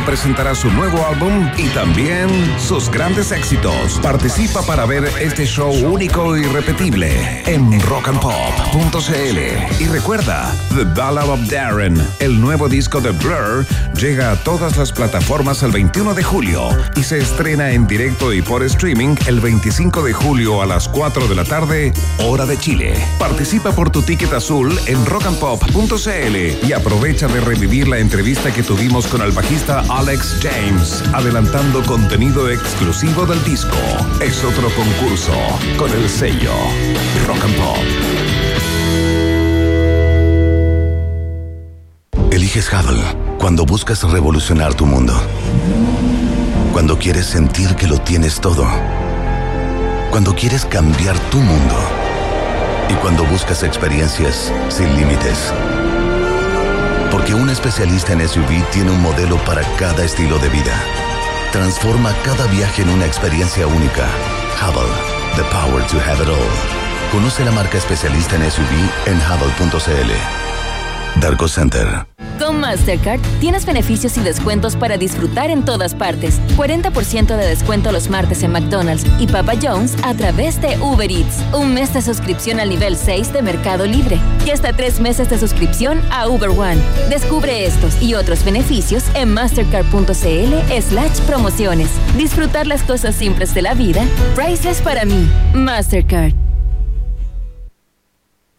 Presentará su nuevo álbum y también sus grandes éxitos. Participa para ver este show único y repetible en rockandpop.cl. Y recuerda, The Ballad of Darren, el nuevo disco de Blur, llega a todas las plataformas el 21 de julio y se estrena en directo y por streaming el 25 de julio a las 4 de la tarde, hora de Chile. Participa por tu ticket azul en rockandpop.cl y aprovecha de revivir la entrevista que tuvimos con el bajista Alex James, adelantando contenido exclusivo del disco. Es otro concurso con el sello Rock and Pop. Eliges Hubble cuando buscas revolucionar tu mundo. Cuando quieres sentir que lo tienes todo. Cuando quieres cambiar tu mundo. Y cuando buscas experiencias sin límites. Porque un especialista en SUV tiene un modelo para cada estilo de vida. Transforma cada viaje en una experiencia única. Hubble, the power to have it all. Conoce la marca especialista en SUV en hubble.cl. Darko Center. Con Mastercard tienes beneficios y descuentos para disfrutar en todas partes. 40% de descuento los martes en McDonald's y Papa John's a través de Uber Eats. Un mes de suscripción al nivel 6 de Mercado Libre. Y hasta tres meses de suscripción a Uber One. Descubre estos y otros beneficios en mastercard.cl slash promociones. Disfrutar las cosas simples de la vida. Priceless para mí. Mastercard.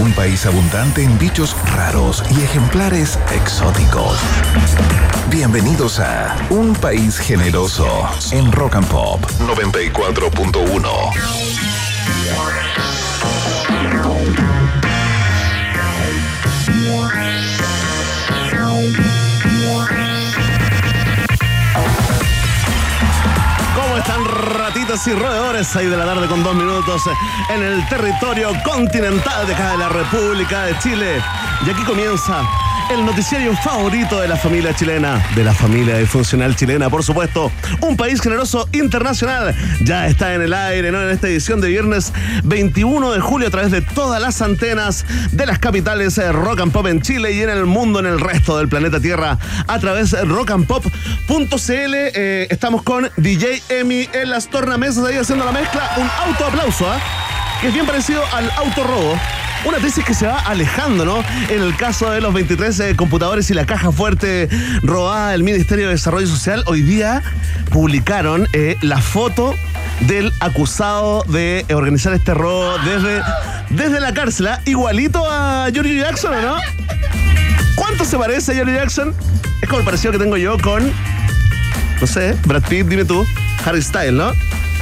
Un país abundante en bichos raros y ejemplares exóticos. Bienvenidos a Un País Generoso en Rock and Pop 94.1. y roedores? 6 de la tarde con dos minutos en el territorio continental de acá de la República de Chile. Y aquí comienza el noticiario favorito de la familia chilena, de la familia funcional chilena, por supuesto. Un país generoso internacional. Ya está en el aire, ¿no? En esta edición de viernes 21 de julio a través de todas las antenas de las capitales eh, rock and pop en Chile y en el mundo, en el resto del planeta Tierra, a través de rockandpop.cl. Eh, estamos con DJ Emi en las tornamesas ahí haciendo la mezcla. Un autoaplauso, ¿ah? Que es bien parecido al autorrobo. Una tesis que se va alejando, ¿no? En el caso de los 23 eh, computadores y la caja fuerte robada del Ministerio de Desarrollo Social, hoy día publicaron eh, la foto del acusado de organizar este robo desde, desde la cárcel, ¿ah? igualito a George Jackson, ¿o no? ¿Cuánto se parece a George Jackson? Es como el parecido que tengo yo con, no sé, Brad Pitt, dime tú, Harry Styles, ¿no?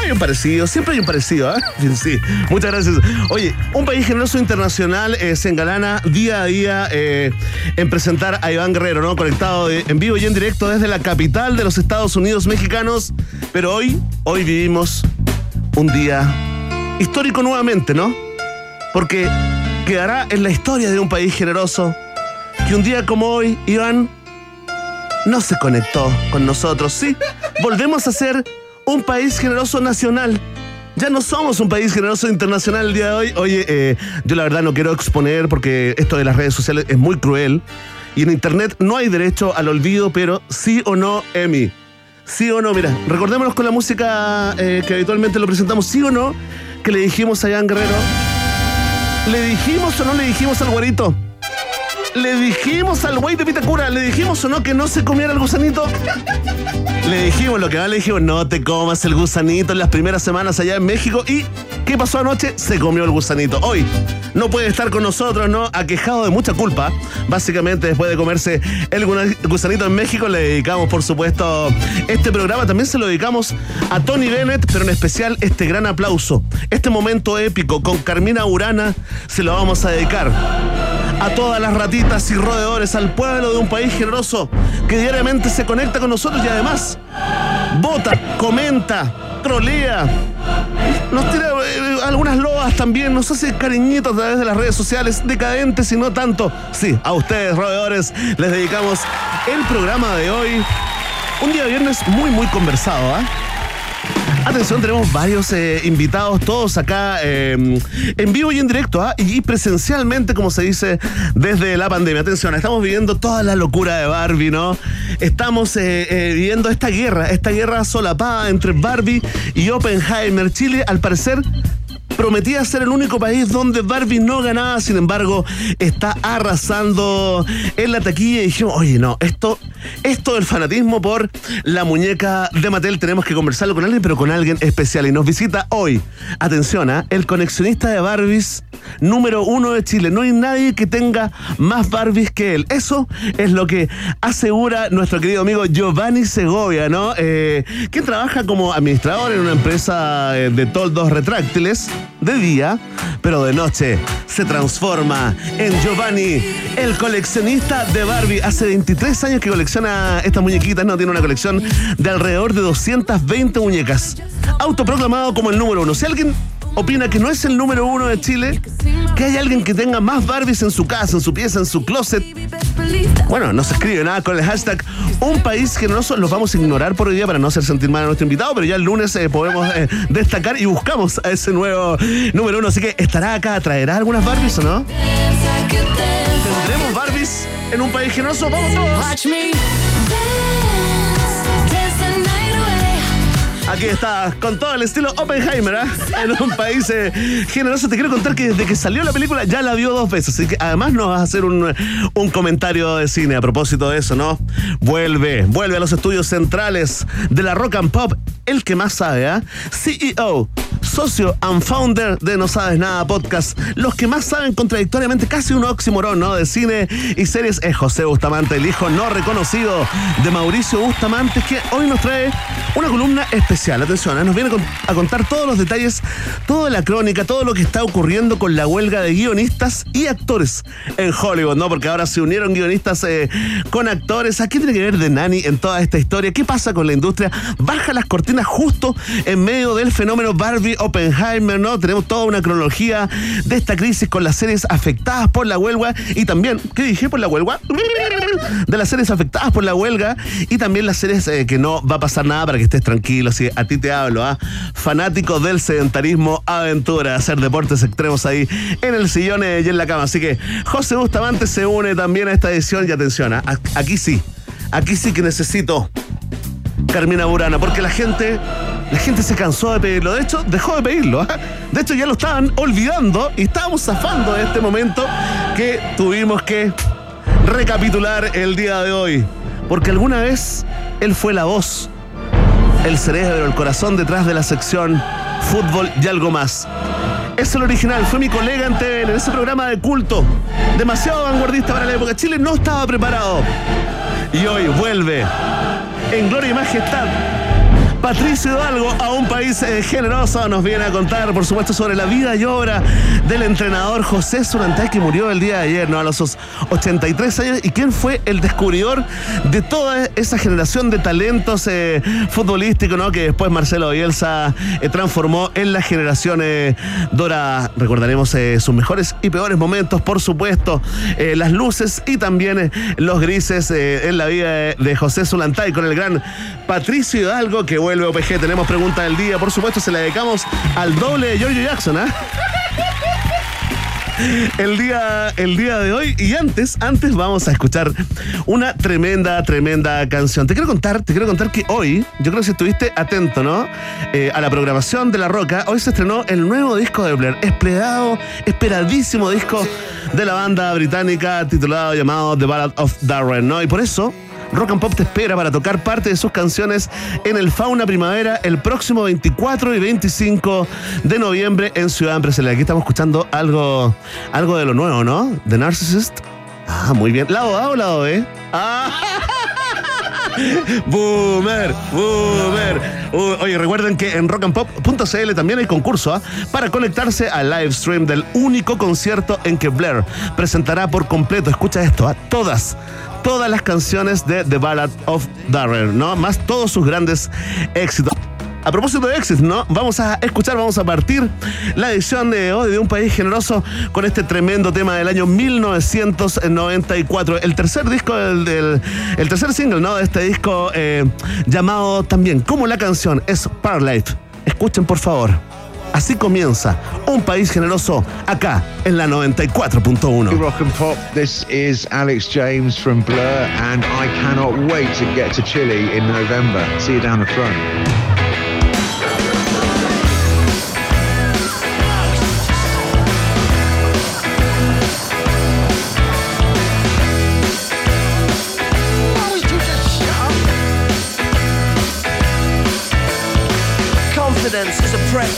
Hay un parecido, siempre hay un parecido, ¿ah? Sí, muchas gracias. Oye, un país generoso internacional eh, se engalana día a día eh, en presentar a Iván Guerrero, ¿no? Conectado en vivo y en directo desde la capital de los Estados Unidos mexicanos. Pero hoy, hoy vivimos un día histórico nuevamente, ¿no? Porque quedará en la historia de un país generoso que un día como hoy, Iván, no se conectó con nosotros. Sí, volvemos a ser un país generoso nacional. Ya no somos un país generoso internacional el día de hoy. Oye, eh, yo la verdad no quiero exponer porque esto de las redes sociales es muy cruel. Y en internet no hay derecho al olvido, pero sí o no, Emi. Sí o no, mira, recordémonos con la música eh, que habitualmente lo presentamos, sí o no, que le dijimos a Iván Guerrero. ¿Le dijimos o no le dijimos al güerito? Le dijimos al güey de Pitacura, le dijimos o no que no se comiera el gusanito. Le dijimos lo que va, le dijimos, no te comas el gusanito en las primeras semanas allá en México. ¿Y qué pasó anoche? Se comió el gusanito. Hoy no puede estar con nosotros, ¿no? Aquejado de mucha culpa. Básicamente, después de comerse el gusanito en México, le dedicamos, por supuesto, este programa. También se lo dedicamos a Tony Bennett, pero en especial este gran aplauso. Este momento épico con Carmina Urana se lo vamos a dedicar a todas las ratitas y roedores, al pueblo de un país generoso que diariamente se conecta con nosotros y además vota, comenta, trolea, nos tira eh, algunas loas también, nos hace cariñitos a través de las redes sociales, decadentes y no tanto. Sí, a ustedes, roedores, les dedicamos el programa de hoy. Un día viernes muy, muy conversado, ¿ah? Atención, tenemos varios eh, invitados, todos acá eh, en vivo y en directo, ¿ah? y presencialmente, como se dice, desde la pandemia. Atención, estamos viviendo toda la locura de Barbie, ¿no? Estamos eh, viviendo esta guerra, esta guerra solapada entre Barbie y Oppenheimer. Chile, al parecer, prometía ser el único país donde Barbie no ganaba, sin embargo, está arrasando en la taquilla y dijimos, oye, no, esto, esto del fanatismo por la muñeca de Mattel, tenemos que conversarlo con alguien, pero con alguien especial. Y nos visita hoy, atención, ¿eh? el conexionista de Barbies número uno de Chile. No hay nadie que tenga más Barbies que él. Eso es lo que asegura nuestro querido amigo Giovanni Segovia, ¿no? Eh, quien trabaja como administrador en una empresa eh, de toldos retráctiles de día, pero de noche se transforma en Giovanni, el coleccionista de Barbie. Hace 23 años que colecciona estas muñequitas, no tiene una colección de alrededor de 220 muñecas. Autoproclamado como el número uno. Si alguien opina que no es el número uno de Chile, que hay alguien que tenga más Barbies en su casa, en su pieza, en su closet. Bueno, no se escribe nada con el hashtag un país nosotros los vamos a ignorar por hoy día para no hacer sentir mal a nuestro invitado, pero ya el lunes eh, podemos eh, destacar y buscamos a ese nuevo número uno. Así que estará acá, traerá algunas Barbies o no? ¿Tendremos Barbies en un país generoso? ¡Vamos todos! Aquí está, con todo el estilo Oppenheimer, ¿eh? en un país eh, generoso. Te quiero contar que desde que salió la película ya la vio dos veces. Así que además nos vas a hacer un, un comentario de cine a propósito de eso, ¿no? Vuelve, vuelve a los estudios centrales de la rock and pop, el que más sabe, ¿ah? CEO, socio and founder de No Sabes Nada Podcast. Los que más saben contradictoriamente, casi un oxímoron, ¿no? De cine y series es José Bustamante, el hijo no reconocido de Mauricio Bustamante, que hoy nos trae una columna especial Atención, ¿eh? nos viene a contar todos los detalles, toda la crónica, todo lo que está ocurriendo con la huelga de guionistas y actores en Hollywood, ¿no? Porque ahora se unieron guionistas eh, con actores. ¿A qué tiene que ver de Nani en toda esta historia? ¿Qué pasa con la industria? Baja las cortinas justo en medio del fenómeno Barbie Oppenheimer, ¿no? Tenemos toda una cronología de esta crisis con las series afectadas por la huelga y también, ¿qué dije por la huelga? De las series afectadas por la huelga y también las series eh, que no va a pasar nada para que estés tranquilo, a ti te hablo, ¿ah? Fanático del sedentarismo, aventura, hacer deportes extremos ahí en el sillón y en la cama. Así que José Bustamante se une también a esta edición y atención, ¿ah? aquí sí, aquí sí que necesito Carmina Burana, porque la gente, la gente se cansó de pedirlo. De hecho, dejó de pedirlo. ¿ah? De hecho, ya lo estaban olvidando y estábamos zafando de este momento que tuvimos que recapitular el día de hoy. Porque alguna vez él fue la voz el cerebro, el corazón detrás de la sección fútbol y algo más. Es el original, fue mi colega en TVN, en ese programa de culto, demasiado vanguardista para la época. Chile no estaba preparado. Y hoy vuelve en gloria y majestad Patricio Hidalgo a un país eh, generoso nos viene a contar, por supuesto, sobre la vida y obra del entrenador José Surantay, que murió el día de ayer, ¿no? A los 83 años, y quién fue el descubridor de toda esa generación de talentos eh, futbolísticos, ¿no? Que después Marcelo Bielsa eh, transformó en la generación Dora. Recordaremos sus mejores y peores momentos, por supuesto, las luces y también los grises en la vida de, José Zulantay con el gran Patricio Hidalgo, que bueno vuelve OPG. Tenemos pregunta del día, por supuesto, se la dedicamos al doble de Giorgio Jackson, ¿ah? El día, el día de hoy y antes, antes vamos a escuchar una tremenda, tremenda canción. Te quiero contar, te quiero contar que hoy, yo creo que si estuviste atento, ¿no? Eh, a la programación de La Roca, hoy se estrenó el nuevo disco de Blair, esperado, esperadísimo disco de la banda británica titulado llamado The Ballad of Darren, ¿no? Y por eso Rock and Pop te espera para tocar parte de sus canciones en el Fauna Primavera el próximo 24 y 25 de noviembre en Ciudad Empresarial. Aquí estamos escuchando algo, algo de lo nuevo, ¿no? The Narcissist. Ah, muy bien. ¿Lado A o lado B? Ah. boomer, boomer. oye, recuerden que en rockandpop.cl también hay concurso ¿ah? para conectarse al live stream del único concierto en que Blair presentará por completo, escucha esto, a ¿ah? todas todas las canciones de The Ballad of Darren, ¿no? Más todos sus grandes éxitos. A propósito de éxitos, ¿no? Vamos a escuchar, vamos a partir la edición de hoy de Un País Generoso con este tremendo tema del año 1994. El tercer disco del, el tercer single, ¿no? De este disco eh, llamado también como la canción es Parlight. Escuchen por favor. Así comienza Un País Generoso acá en la 94.1. Rock and Pop, this is Alex James from Blur and I cannot wait to get to Chile in November. See you down the front.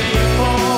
before.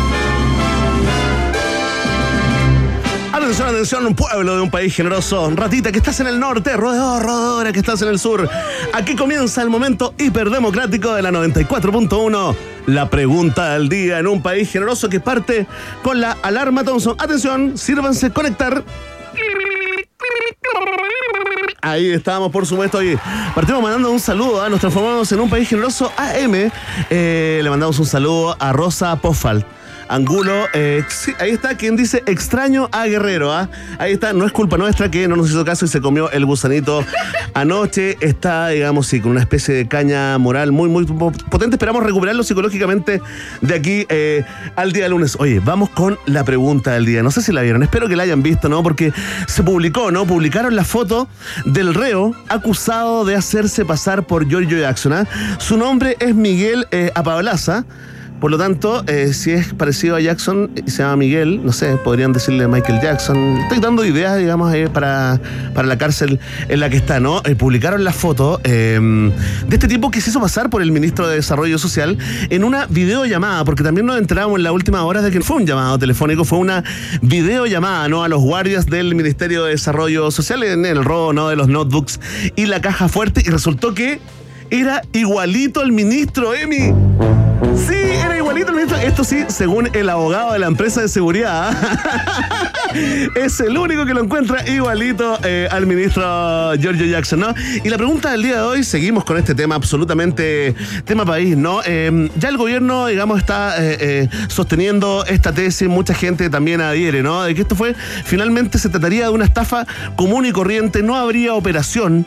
Atención, atención, un pueblo de un país generoso. Ratita, que estás en el norte, roedor, roedora, que estás en el sur. Aquí comienza el momento hiperdemocrático de la 94.1 la pregunta del día en un país generoso que parte con la alarma Thompson. Atención, sírvanse conectar. Ahí estamos, por supuesto. Y partimos mandando un saludo. a Nos transformamos en un país generoso AM. Eh, le mandamos un saludo a Rosa Pofal. Angulo, eh, ahí está quien dice extraño a Guerrero, ¿ah? Ahí está, no es culpa nuestra que no nos hizo caso y se comió el gusanito anoche. Está, digamos, sí, con una especie de caña moral muy, muy potente. Esperamos recuperarlo psicológicamente de aquí eh, al día lunes. Oye, vamos con la pregunta del día. No sé si la vieron, espero que la hayan visto, ¿no? Porque se publicó, ¿no? Publicaron la foto del reo acusado de hacerse pasar por Giorgio Jackson. ¿ah? Su nombre es Miguel eh, Por lo tanto, eh, si es parecido a Jackson y se llama Miguel, no sé, podrían decirle Michael Jackson. Estoy dando ideas, digamos, para, para la cárcel en la que está, ¿no? Eh, publicaron la foto em, de este tipo que se hizo pasar por el ministro de Desarrollo Social en una videollamada, porque también nos enteramos en la última hora de que fue un llamado telefónico, fue una videollamada, ¿no? A los guardias del Ministerio de Desarrollo Social en el robo, ¿no? De los notebooks y la caja fuerte, y resultó que era igualito al ministro Emi. Sí, Esto sí, según el abogado de la empresa de seguridad. es el único que lo encuentra igualito eh, al ministro Giorgio Jackson, ¿no? Y la pregunta del día de hoy, seguimos con este tema absolutamente tema país, ¿no? Em, ya el gobierno, digamos, está eh, eh, sosteniendo esta tesis, mucha gente también adhiere, ¿no? De que esto fue, finalmente se trataría de una estafa común y corriente, no habría operación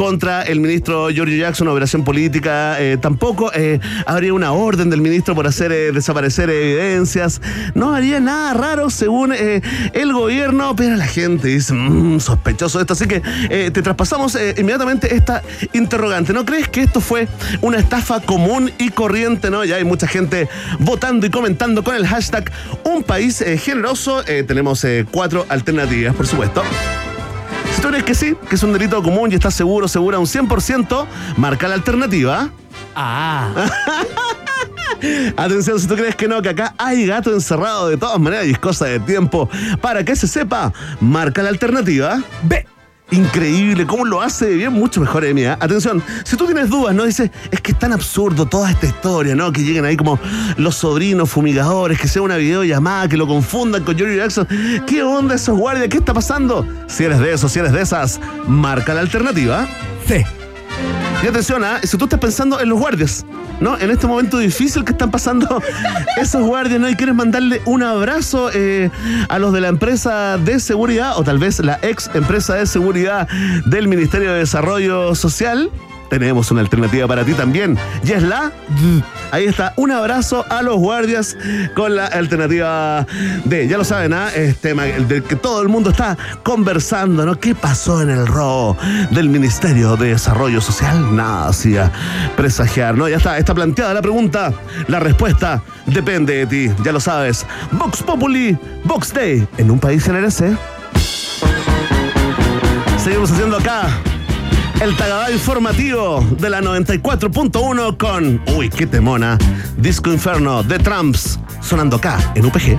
contra el ministro Giorgio Jackson, operación política, eh, tampoco eh, habría una orden del ministro por hacer eh, desaparecer evidencias, no haría nada raro según el gobierno, pero la gente dice, mmm, sospechoso esto, así que te traspasamos inmediatamente esta interrogante, ¿no crees que esto fue una estafa común y corriente, no? Ya hay mucha gente votando y comentando con el hashtag Un País Generoso, tenemos cuatro alternativas, por supuesto. Si tú crees que sí, que es un delito común y estás seguro, segura un 100%, marca la alternativa. Ah. Atención, si tú crees que no, que acá hay gato encerrado de todas maneras y es cosa de tiempo. Para que se sepa, marca la alternativa. B. Increíble, cómo lo hace bien, mucho mejor Emi. ¿eh? Atención, si tú tienes dudas, ¿no? Dices, es que es tan absurdo toda esta historia, ¿no? Que lleguen ahí como los sobrinos fumigadores, que sea una videollamada, que lo confundan con Johnny Jackson. ¿Qué onda esos guardias? ¿Qué está pasando? Si eres de esos, si eres de esas, marca la alternativa. C. Y atención, ¿eh? si tú estás pensando en los guardias, ¿no? En este momento difícil que están pasando esos guardias, ¿no? Y quieres mandarle un abrazo eh, a los de la empresa de seguridad, o tal vez la ex empresa de seguridad del Ministerio de Desarrollo Social tenemos una alternativa para ti también. Y es la. Ahí está, un abrazo a los guardias con la alternativa de, ya lo saben, ¿ah? este del que todo el mundo está conversando, ¿no? ¿Qué pasó en el robo del Ministerio de Desarrollo Social? Nada hacía presagiar, ¿no? Ya está, está planteada la pregunta. La respuesta depende de ti, ya lo sabes. Vox Populi, Vox Day, en un país en S. Seguimos haciendo acá el Tagadá informativo de la 94.1 con, uy, qué temona, Disco Inferno de Trumps, sonando acá en UPG.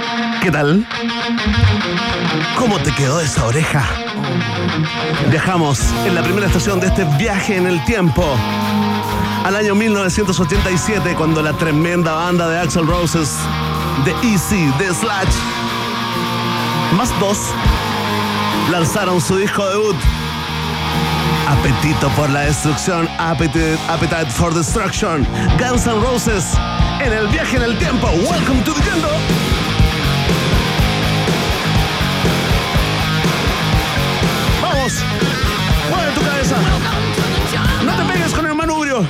¿Qué tal? ¿Cómo te quedó esa oreja? Viajamos en la primera estación de este viaje en el tiempo al año 1987 cuando la tremenda banda de Axel Roses, The Easy, The Slash, más dos, lanzaron su disco debut. Apetito por la destrucción, Appetite, for Destruction, Guns N' Roses en el viaje en el tiempo. Welcome to the jungle. No te pegues con el manubrio.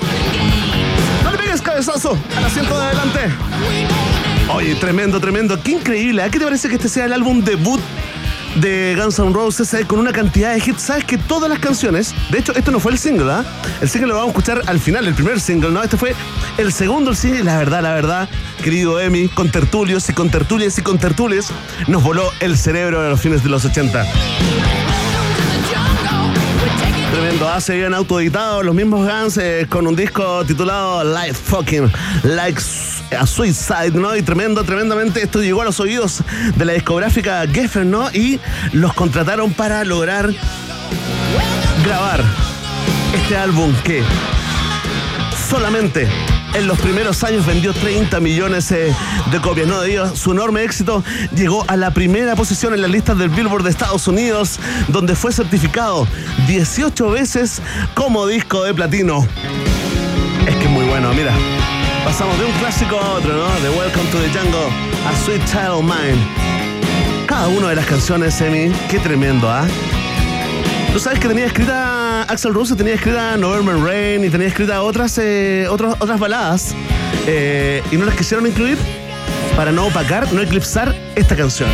No le pegues cabezazo al asiento de adelante. Oye, tremendo, tremendo. Qué increíble. ¿A ¿eh? qué te parece que este sea el álbum debut de Guns N' Roses eh, con una cantidad de hits. Sabes que todas las canciones, de hecho, esto no fue el single, ¿ah? El single lo vamos a escuchar al final, el primer single, ¿no? Este fue el segundo single. La verdad, la verdad, querido Emi, con tertulios y con tertulias y con tertulias, nos voló el cerebro de los fines de los 80. Tremendo, ah, se habían autoeditado los mismos Guns eh, con un disco titulado Life Fucking Like a Suicide, ¿no? Y tremendo, tremendamente esto llegó a los oídos de la discográfica Geffen, ¿no? Y los contrataron para lograr grabar este álbum que solamente en los primeros años vendió 30 millones eh, de copias. No de su enorme éxito llegó a la primera posición en las listas del Billboard de Estados Unidos, donde fue certificado 18 veces como disco de platino. Es que es muy bueno, mira. Pasamos de un clásico a otro, ¿no? De Welcome to the Jungle a Sweet Child Mine. Cada una de las canciones, Emi, qué tremendo, ¿ah? ¿Tú sabes que tenía escrita Axel Rose, tenía escrita November Rain y tenía escrita otras, eh, otras, otras baladas eh, y no las quisieron incluir para no opacar, no eclipsar esta canción.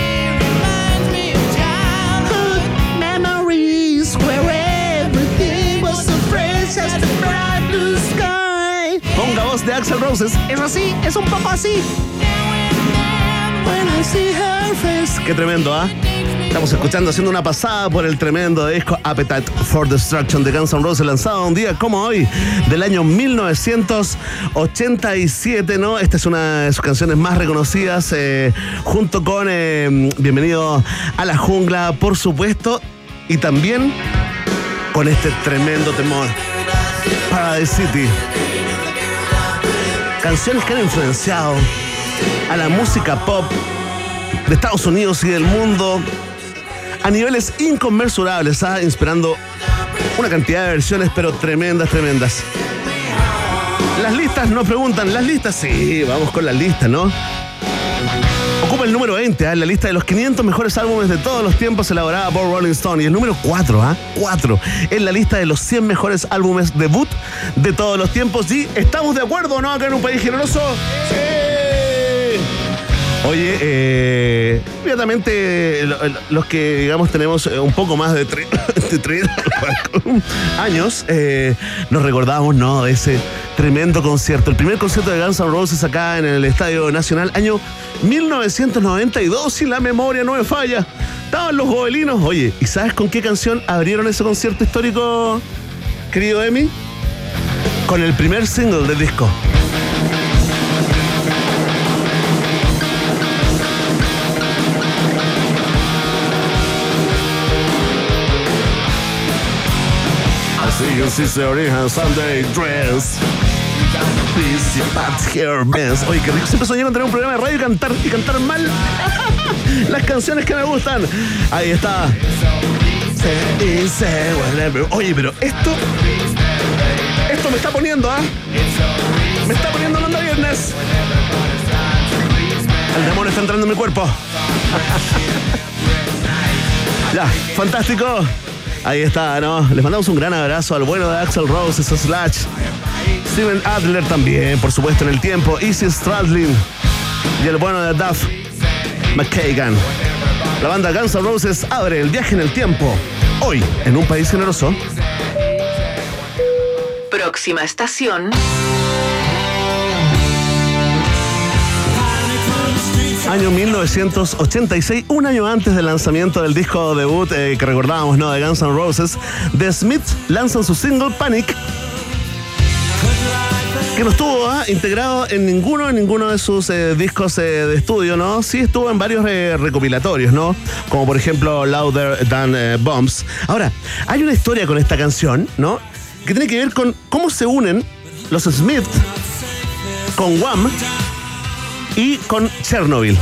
Ponga voz de Axel Roses. Es así, es un poco así. Qué tremendo, ¿ah? Estamos escuchando, haciendo una pasada por el tremendo disco Appetite for Destruction de Guns N' Roses, lanzado un día como hoy, del año 1987, ¿no? Esta es una de sus canciones más reconocidas, eh, junto con eh, Bienvenido a la Jungla, por supuesto, y también con este tremendo temor, Paradise City. Canciones que han influenciado a la música pop de Estados Unidos y del mundo a niveles inconmensurables, ¿ah? inspirando una cantidad de versiones, pero tremendas, tremendas. Las listas no preguntan, las listas sí, vamos con las listas, ¿no? Ocupa el número 20 ¿ah? en la lista de los 500 mejores álbumes de todos los tiempos elaborada por Rolling Stone. Y el número 4, ¿ah? 4 en la lista de los 100 mejores álbumes debut de todos los tiempos. ¿Y estamos de acuerdo no acá en un país generoso? Oye, eh, inmediatamente los que, digamos, tenemos eh, un poco más de, 30 años, eh, nos recordamos, ¿no? De ese tremendo concierto. El primer concierto de Guns N' Roses acá en el Estadio Nacional, año 1992, si la memoria no me falla. Estaban los gobelinos. Oye, ¿y sabes con qué canción abrieron ese concierto histórico, querido Emi? Con el primer single del disco. This is the original Sunday dress. Oye, que rico. Siempre soñé con tener un programa de radio y cantar, y cantar mal las canciones que me gustan. Ahí está. Se. Oye, pero esto. Esto me está poniendo, ¿ah? Me está poniendo onda viernes. El demonio está entrando en mi cuerpo. ya, fantástico. Ahí está, ¿no? Les mandamos un gran abrazo al bueno de Axel Rose, Slash. Steven Adler también, por supuesto, en el tiempo. Easy Stradlin. Y el bueno de Duff McKagan. La banda Guns N' Roses abre el viaje en el tiempo. Hoy, en un país generoso. Próxima estación. Año 1986, un año antes del lanzamiento del disco debut eh, que recordábamos, ¿no? De Guns N' Roses, The Smiths lanzan su single Panic, que no estuvo ¿ah? integrado en ninguno, en ninguno de sus eh, discos eh, de estudio, ¿no? Sí estuvo en varios recopilatorios, ¿no? Como por ejemplo Louder Than Bombs. Ahora, hay una historia con esta canción, ¿no? Que tiene que ver con cómo se unen los Smiths con Wham y con Chernobyl.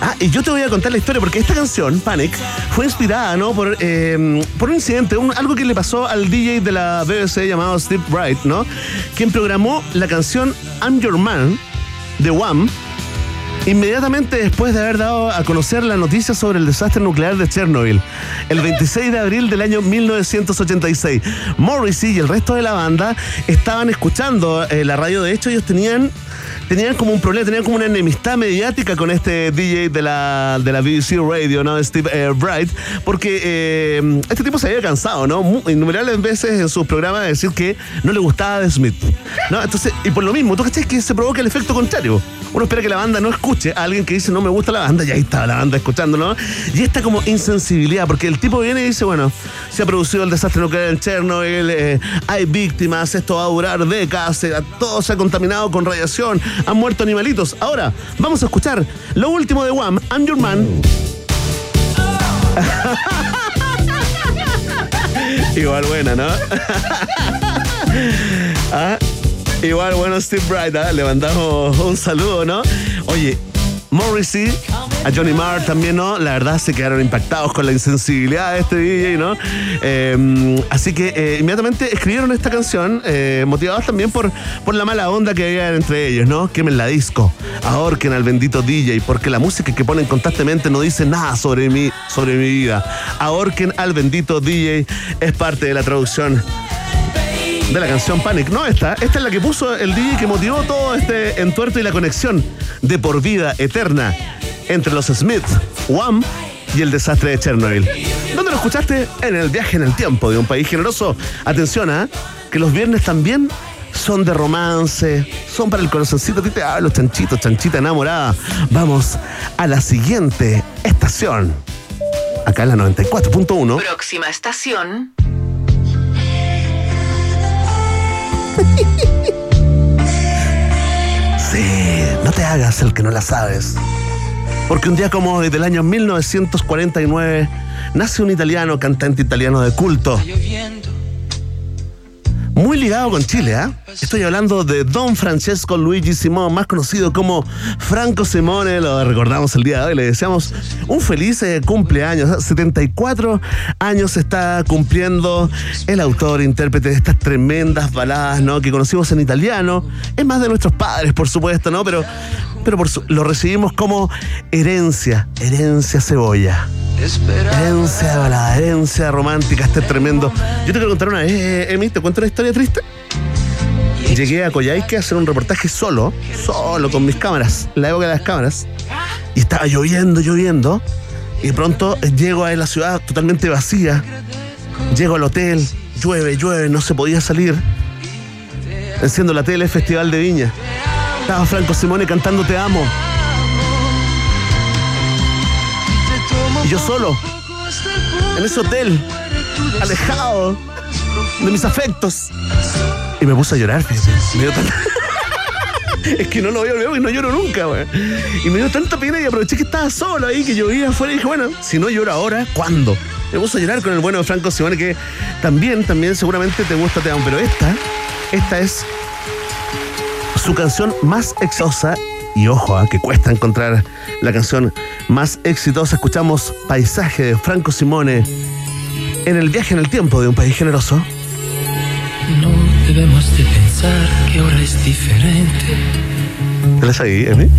Ah, y yo te voy a contar la historia porque esta canción, Panic, fue inspirada, ¿no? Por, eh, por un incidente, un- algo que le pasó al DJ de la BBC llamado Steve Wright, ¿no? Quien programó la canción I'm Your Man de Wham inmediatamente después de haber dado a conocer la noticia sobre el desastre nuclear de Chernobyl, el 26 de abril del año 1986. Morrissey y el resto de la banda estaban escuchando eh, la radio, de hecho ellos tenían tenían como un problema, tenían como una enemistad mediática con este DJ de la, de la BBC Radio, ¿no? Steve eh, Bright, porque eh, este tipo se había cansado, ¿no? Innumerables veces en sus programas de decir que no le gustaba The Smith, ¿no? Entonces, y por lo mismo, ¿tú cachás que se provoca el efecto contrario? Uno espera que la banda no escuche a alguien que dice no me gusta la banda y ahí está la banda escuchando, ¿no? Y esta como insensibilidad, porque el tipo viene y dice, bueno, se ha producido el desastre nuclear en Chernobyl, eh, hay víctimas, esto va a durar décadas, eh, todo se ha contaminado con radiación, han muerto animalitos. Ahora, vamos a escuchar lo último de Wham, I'm Your Man. Igual buena, ¿no? Ah, Igual, bueno, Steve Bright, ¿ah? le mandamos un saludo, ¿no? Oye, Morrissey, a Johnny Marr también, ¿no? La verdad se quedaron impactados con la insensibilidad de este DJ, ¿no? Eh, así que eh, inmediatamente escribieron esta canción, eh, motivados también por, por la mala onda que había entre ellos, ¿no? Quemen la disco, ahorquen al bendito DJ, porque la música que ponen constantemente no dice nada sobre mí, sobre mi vida. Ahorquen al bendito DJ es parte de la traducción de la canción Panic. No esta, esta es la que puso el DJ que motivó todo este entuerto y la conexión de por vida eterna entre los Smiths, Wham y el desastre de Chernobyl. ¿Dónde lo escuchaste? En el viaje en el tiempo de un país generoso. Atención, ¿ah? que los viernes también son de romance, son para el corazoncito. Te hablo, los chanchitos, chanchita enamorada. Vamos a la siguiente estación. Acá en la 94.1. Próxima estación. Sí, no te hagas el que no la sabes. Porque un día como hoy del año 1949 nace un italiano, cantante italiano de culto. Muy ligado con Chile, ¿ah? Estoy hablando de Don Francesco Luigi Simón, más conocido como Franco Simone, lo recordamos el día de hoy, le deseamos un feliz eh, cumpleaños. 74 años está cumpliendo el autor, intérprete de estas tremendas baladas, ¿no? Que conocimos en italiano. Es más de nuestros padres, por supuesto, ¿no? Pero, pero por lo recibimos como herencia, herencia cebolla. Herencia de balada, herencia romántica, este tremendo. Yo te quiero contar una vez, eh, Emi, te cuento una historia triste. Llegué a Coyhaique a hacer un reportaje solo, solo con mis cámaras, la época de las cámaras, y estaba lloviendo, lloviendo, y pronto llego a la ciudad totalmente vacía, llego al hotel, llueve, llueve, no se podía salir, enciendo la tele, Festival de Viña, estaba Franco Simone cantando Te Amo, y yo solo, en ese hotel, alejado de mis afectos. Y me puse a llorar. Me dio tanta- Es que no lo voy a olvidar no lloro nunca, güey. Y me dio tanta pena y aproveché que estaba solo ahí, que llovía afuera y dije, bueno, si no lloro ahora, ¿cuándo? Me puse a llorar con el bueno de Franco Simone, que también, también seguramente te gusta Te Amo, pero esta, esta es su canción más exitosa. Y ojo, ah, que cuesta encontrar la canción más exitosa. Escuchamos Paisaje de Franco Simone en el viaje en el tiempo de un país generoso. No debemos de pensar que ahora es diferente. ¿Te la sabí, Emi?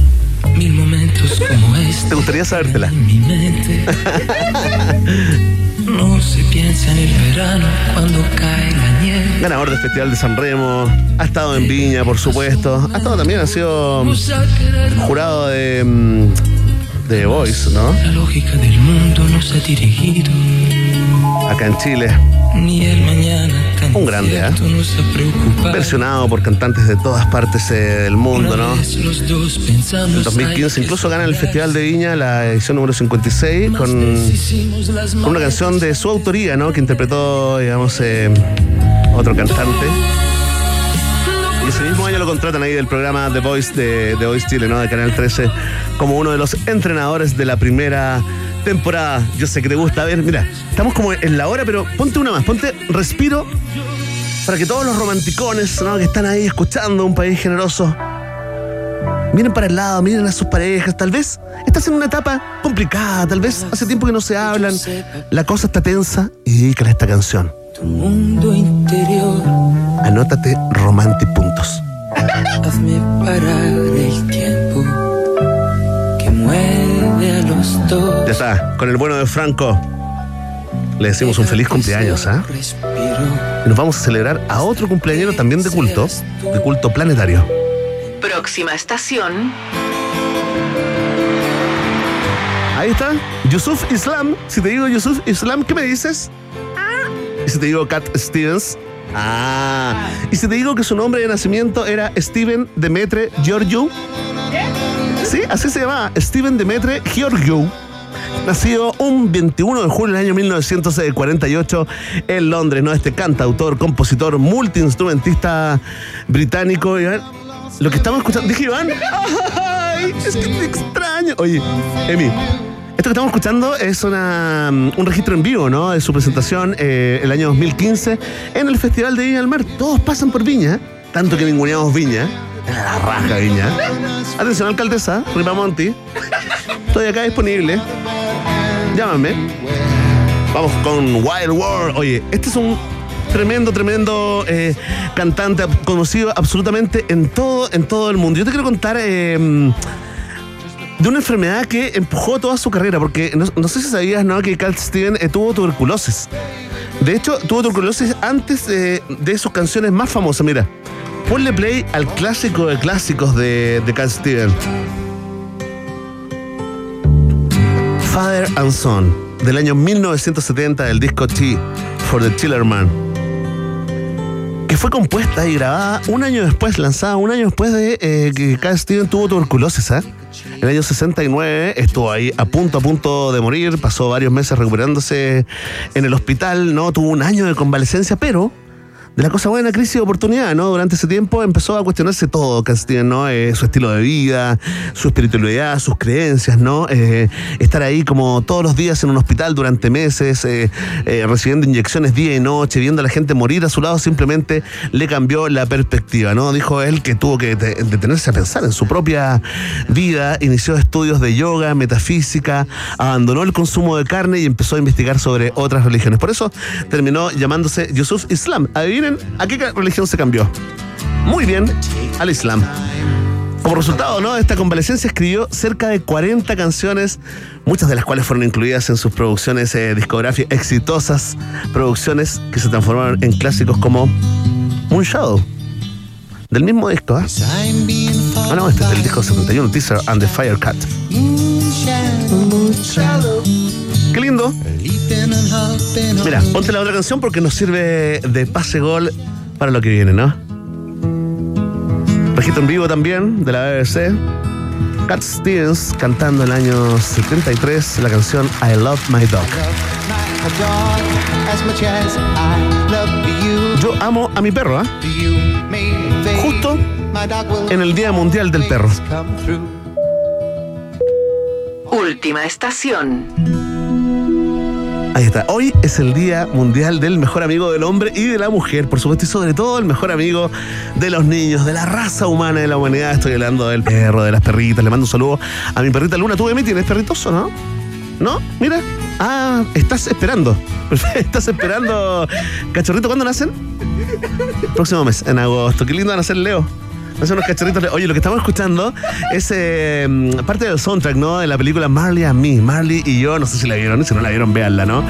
Mil momentos como este. ¿Te gustaría sabértela? En mi mente. No se piensa en el verano cuando cae la nieve. Ganador del Festival de San Remo, ha estado en Viña, por supuesto. Ha estado también, ha sido querernos. jurado de, mm, de Voice, ¿no? La lógica del mundo nos ha dirigido. Acá en Chile. Un grande, preocupado. Versionado por cantantes de todas partes eh, del mundo, ¿no? En 2015 "Ay, incluso gana el Festival de Viña, la edición número 56, con, una canción de su autoría, ¿no? Que interpretó, digamos, eh, otro cantante. Y ese mismo año lo contratan ahí del programa The Voice de, de Voice Chile, ¿no? De Canal 13, como uno de los entrenadores de la primera temporada. Yo sé que te gusta. A ver, mira, estamos como en la hora, pero ponte una más, ponte respiro para que todos los romanticones, ¿no? Que están ahí escuchando un país generoso. Miren para el lado, miren a sus parejas. Tal vez estás en una etapa complicada, tal vez hace tiempo que no se hablan. La cosa está tensa y dedícale esta canción. Tu mundo interior, Anótate Romantic Puntos. hazme parar el tiempo Ya está, con el bueno de Franco. Le decimos un feliz cumpleaños, ¿ah? Respiro. Y nos vamos a celebrar a otro cumpleañero también de culto, de culto planetario. Próxima estación. Ahí está, Yusuf Islam. Si te digo Yusuf Islam, ¿qué me dices? Y si te digo Cat Stevens. Ah. Y si te digo que su nombre de nacimiento era Steven Demetre Georgiou. Sí, así se llamaba, Steven Demetre Georgiou. Nacido un 21 de julio del año 1948 en Londres, ¿no? Este cantautor, compositor, multiinstrumentista británico. Lo que estamos escuchando. Dije, Iván. ¡Ay! Es extraño. Oye, Emi. Esto que estamos escuchando es una, un registro en vivo, ¿no? De su presentación eh, el año 2015 en el Festival de Viña del Mar. Todos pasan por Viña, tanto que ninguneamos Viña. La raja Viña. Atención, alcaldesa, Ripamonti. Estoy acá disponible. Llámame. Vamos con Wild World. Oye, este es un tremendo, tremendo eh, cantante conocido absolutamente en todo, en todo el mundo. Yo te quiero contar eh, de una enfermedad que empujó toda su carrera, porque no, sé si sabías, ¿no? Que Cat Steven eh, tuvo tuberculosis. De hecho, tuvo tuberculosis antes de sus canciones más famosas. Mira, ponle play al clásico de clásicos de, de Cat Steven. Father and Son, del año 1970 del disco T for the Tillerman. Que fue compuesta y grabada un año después, lanzada un año después de eh, que Cat Steven tuvo tuberculosis, ¿ah? En el año 69 estuvo ahí a punto, a punto de morir, pasó varios meses recuperándose en el hospital, ¿no? Tuvo un año de convalecencia, pero de la cosa buena, crisis de oportunidad, ¿no? Durante ese tiempo empezó a cuestionarse todo, Castillo, ¿no? Eh, su estilo de vida, su espiritualidad, sus creencias, ¿no? Eh, estar ahí como todos los días en un hospital durante meses, eh, recibiendo inyecciones día y noche, viendo a la gente morir a su lado, simplemente le cambió la perspectiva, ¿no? Dijo él que tuvo que de- detenerse a pensar en su propia vida, inició estudios de yoga, metafísica, abandonó el consumo de carne y empezó a investigar sobre otras religiones. Por eso terminó llamándose Yusuf Islam. Adivinen a qué religión se cambió. Muy bien, al Islam. Como resultado ¿no? de esta convalecencia escribió cerca de 40 canciones, muchas de las cuales fueron incluidas en sus producciones eh, discográficas exitosas, producciones que se transformaron en clásicos como Moon Shadow, del mismo disco. ¿ah? Ah, no, este es del disco 71, Teaser and the Fire Cat. Lindo. Mira, ponte la otra canción porque nos sirve de pase gol para lo que viene, ¿no? Registro en vivo también de la BBC. Cat Stevens cantando en el año 73 la canción I Love My Dog. Yo amo a mi perro, ¿ah? Justo en el Día Mundial del Perro. Última estación. Ahí está. Hoy es el Día Mundial del Mejor Amigo del Hombre y de la Mujer, por supuesto, y sobre todo el mejor amigo de los niños, de la raza humana de la humanidad. Estoy hablando del perro, de las perritas. Le mando un saludo a mi perrita Luna. ¿Tú, Emi, tienes perritoso, no? ¿No? Mira. Ah, estás esperando. Estás esperando. Cachorrito, ¿cuándo nacen? Próximo mes, en agosto. Qué lindo van a ser Leo. Hace unos cachorritos. Oye, lo que estamos escuchando es eh, parte del soundtrack, ¿no? De la película Marley and Me. Marley y yo, no sé si la vieron, si no la vieron, véanla, ¿no?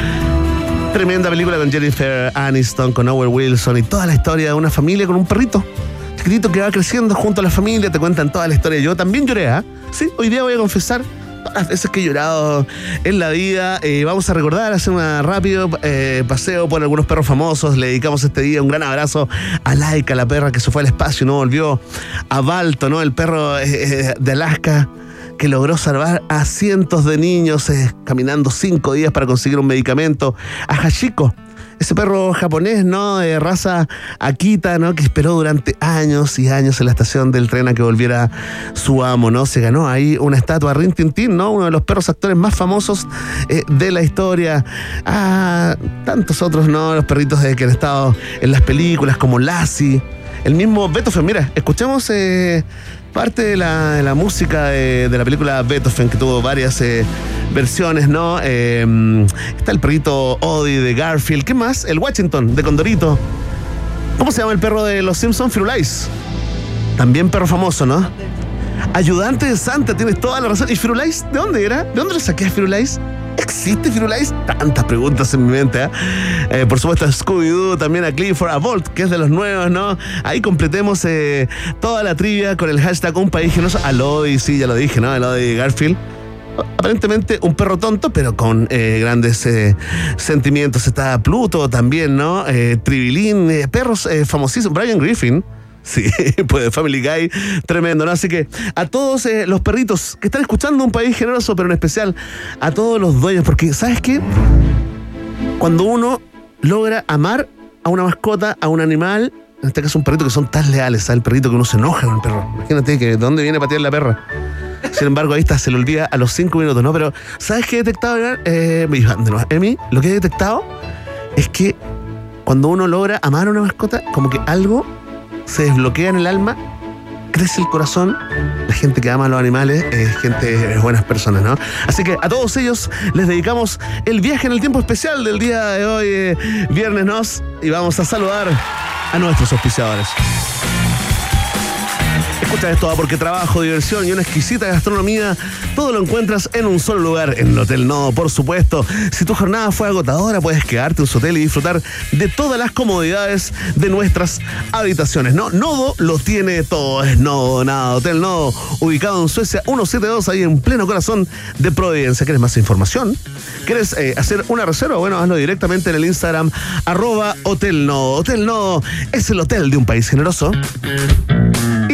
Tremenda película con Jennifer Aniston, con Owen Wilson y toda la historia de una familia con un perrito chiquitito que va creciendo junto a la familia, te cuentan toda la historia. Yo también lloré, ¿ah? Sí, hoy día voy a confesar todas las veces que he llorado en la vida. Eh, vamos a recordar, hacer un rápido eh, paseo por algunos perros famosos. Le dedicamos este día un gran abrazo a Laika, la perra que se fue al espacio y no volvió. A Balto, ¿no? El perro eh, de Alaska que logró salvar a cientos de niños caminando cinco días para conseguir un medicamento. A Hashiko, ese perro japonés, ¿no? De raza Akita, ¿no? Que esperó durante años y años en la estación del tren a que volviera su amo, ¿no? Se ganó ahí una estatua Rin Tin Tin, ¿no? Uno de los perros actores más famosos eh, de la historia. Ah, tantos otros, ¿no? Los perritos de que han estado en las películas como Lassie. El mismo Beethoven, mira, escuchemos eh, parte de la, música de, la película Beethoven, que tuvo varias eh, versiones, ¿no? Em, está el perrito Odie de Garfield. ¿Qué más? El Washington de Condorito. ¿Cómo se llama el perro de los Simpsons? Firulais. También perro famoso, ¿no? Ayudante de Santa, tienes toda la razón. ¿Y Firulais? ¿De dónde era? ¿De dónde lo saqué a Firulais? ¿Existe Firulais? Tantas preguntas en mi mente. ¿eh? eh por supuesto, a Scooby-Doo, también a Clifford, a Volt, que es de los nuevos, ¿no? Ahí completemos eh, toda la trivia con el hashtag Un País Genoso. A Lodi, sí, ya lo dije, ¿no? A Lodi Garfield aparentemente un perro tonto, pero con grandes sentimientos. Está Pluto también, ¿no? Eh, perros famosísimos. Brian Griffin. Sí, pues Family Guy, tremendo, ¿no? Así que a todos eh, los perritos que están escuchando un país generoso, pero en especial a todos los dueños, porque ¿sabes qué? Cuando uno logra amar a una mascota, a un animal, en este caso un perrito que son tan leales. El perrito que uno se enoja con el perro. Imagínate que de dónde viene a patear la perra. Sin embargo, ahí está, se le olvida a los cinco minutos, ¿no? Pero, ¿sabes qué he detectado? Eh, Emi, lo que he detectado es que cuando uno logra amar a una mascota, como que algo se desbloquea en el alma, crece el corazón. La gente que ama a los animales es gente, es buenas personas, ¿no? Así que a todos ellos les dedicamos el viaje en el tiempo especial del día de hoy, eh, viernes, nos, y vamos a saludar a nuestros auspiciadores. Escucha esto, porque trabajo, diversión y una exquisita gastronomía, todo lo encuentras en un solo lugar, en el Hotel Nodo, por supuesto. Si tu jornada fue agotadora, puedes quedarte en su hotel y disfrutar de todas las comodidades de nuestras habitaciones. No, Nodo lo tiene todo, es Nodo, nada, Hotel Nodo, ubicado en Suecia 172, ahí en pleno corazón de Providencia. ¿Quieres más información? ¿Quieres eh, hacer una reserva? Bueno, hazlo directamente en el Instagram, arroba Hotel Nodo. Hotel Nodo es el hotel de un país generoso.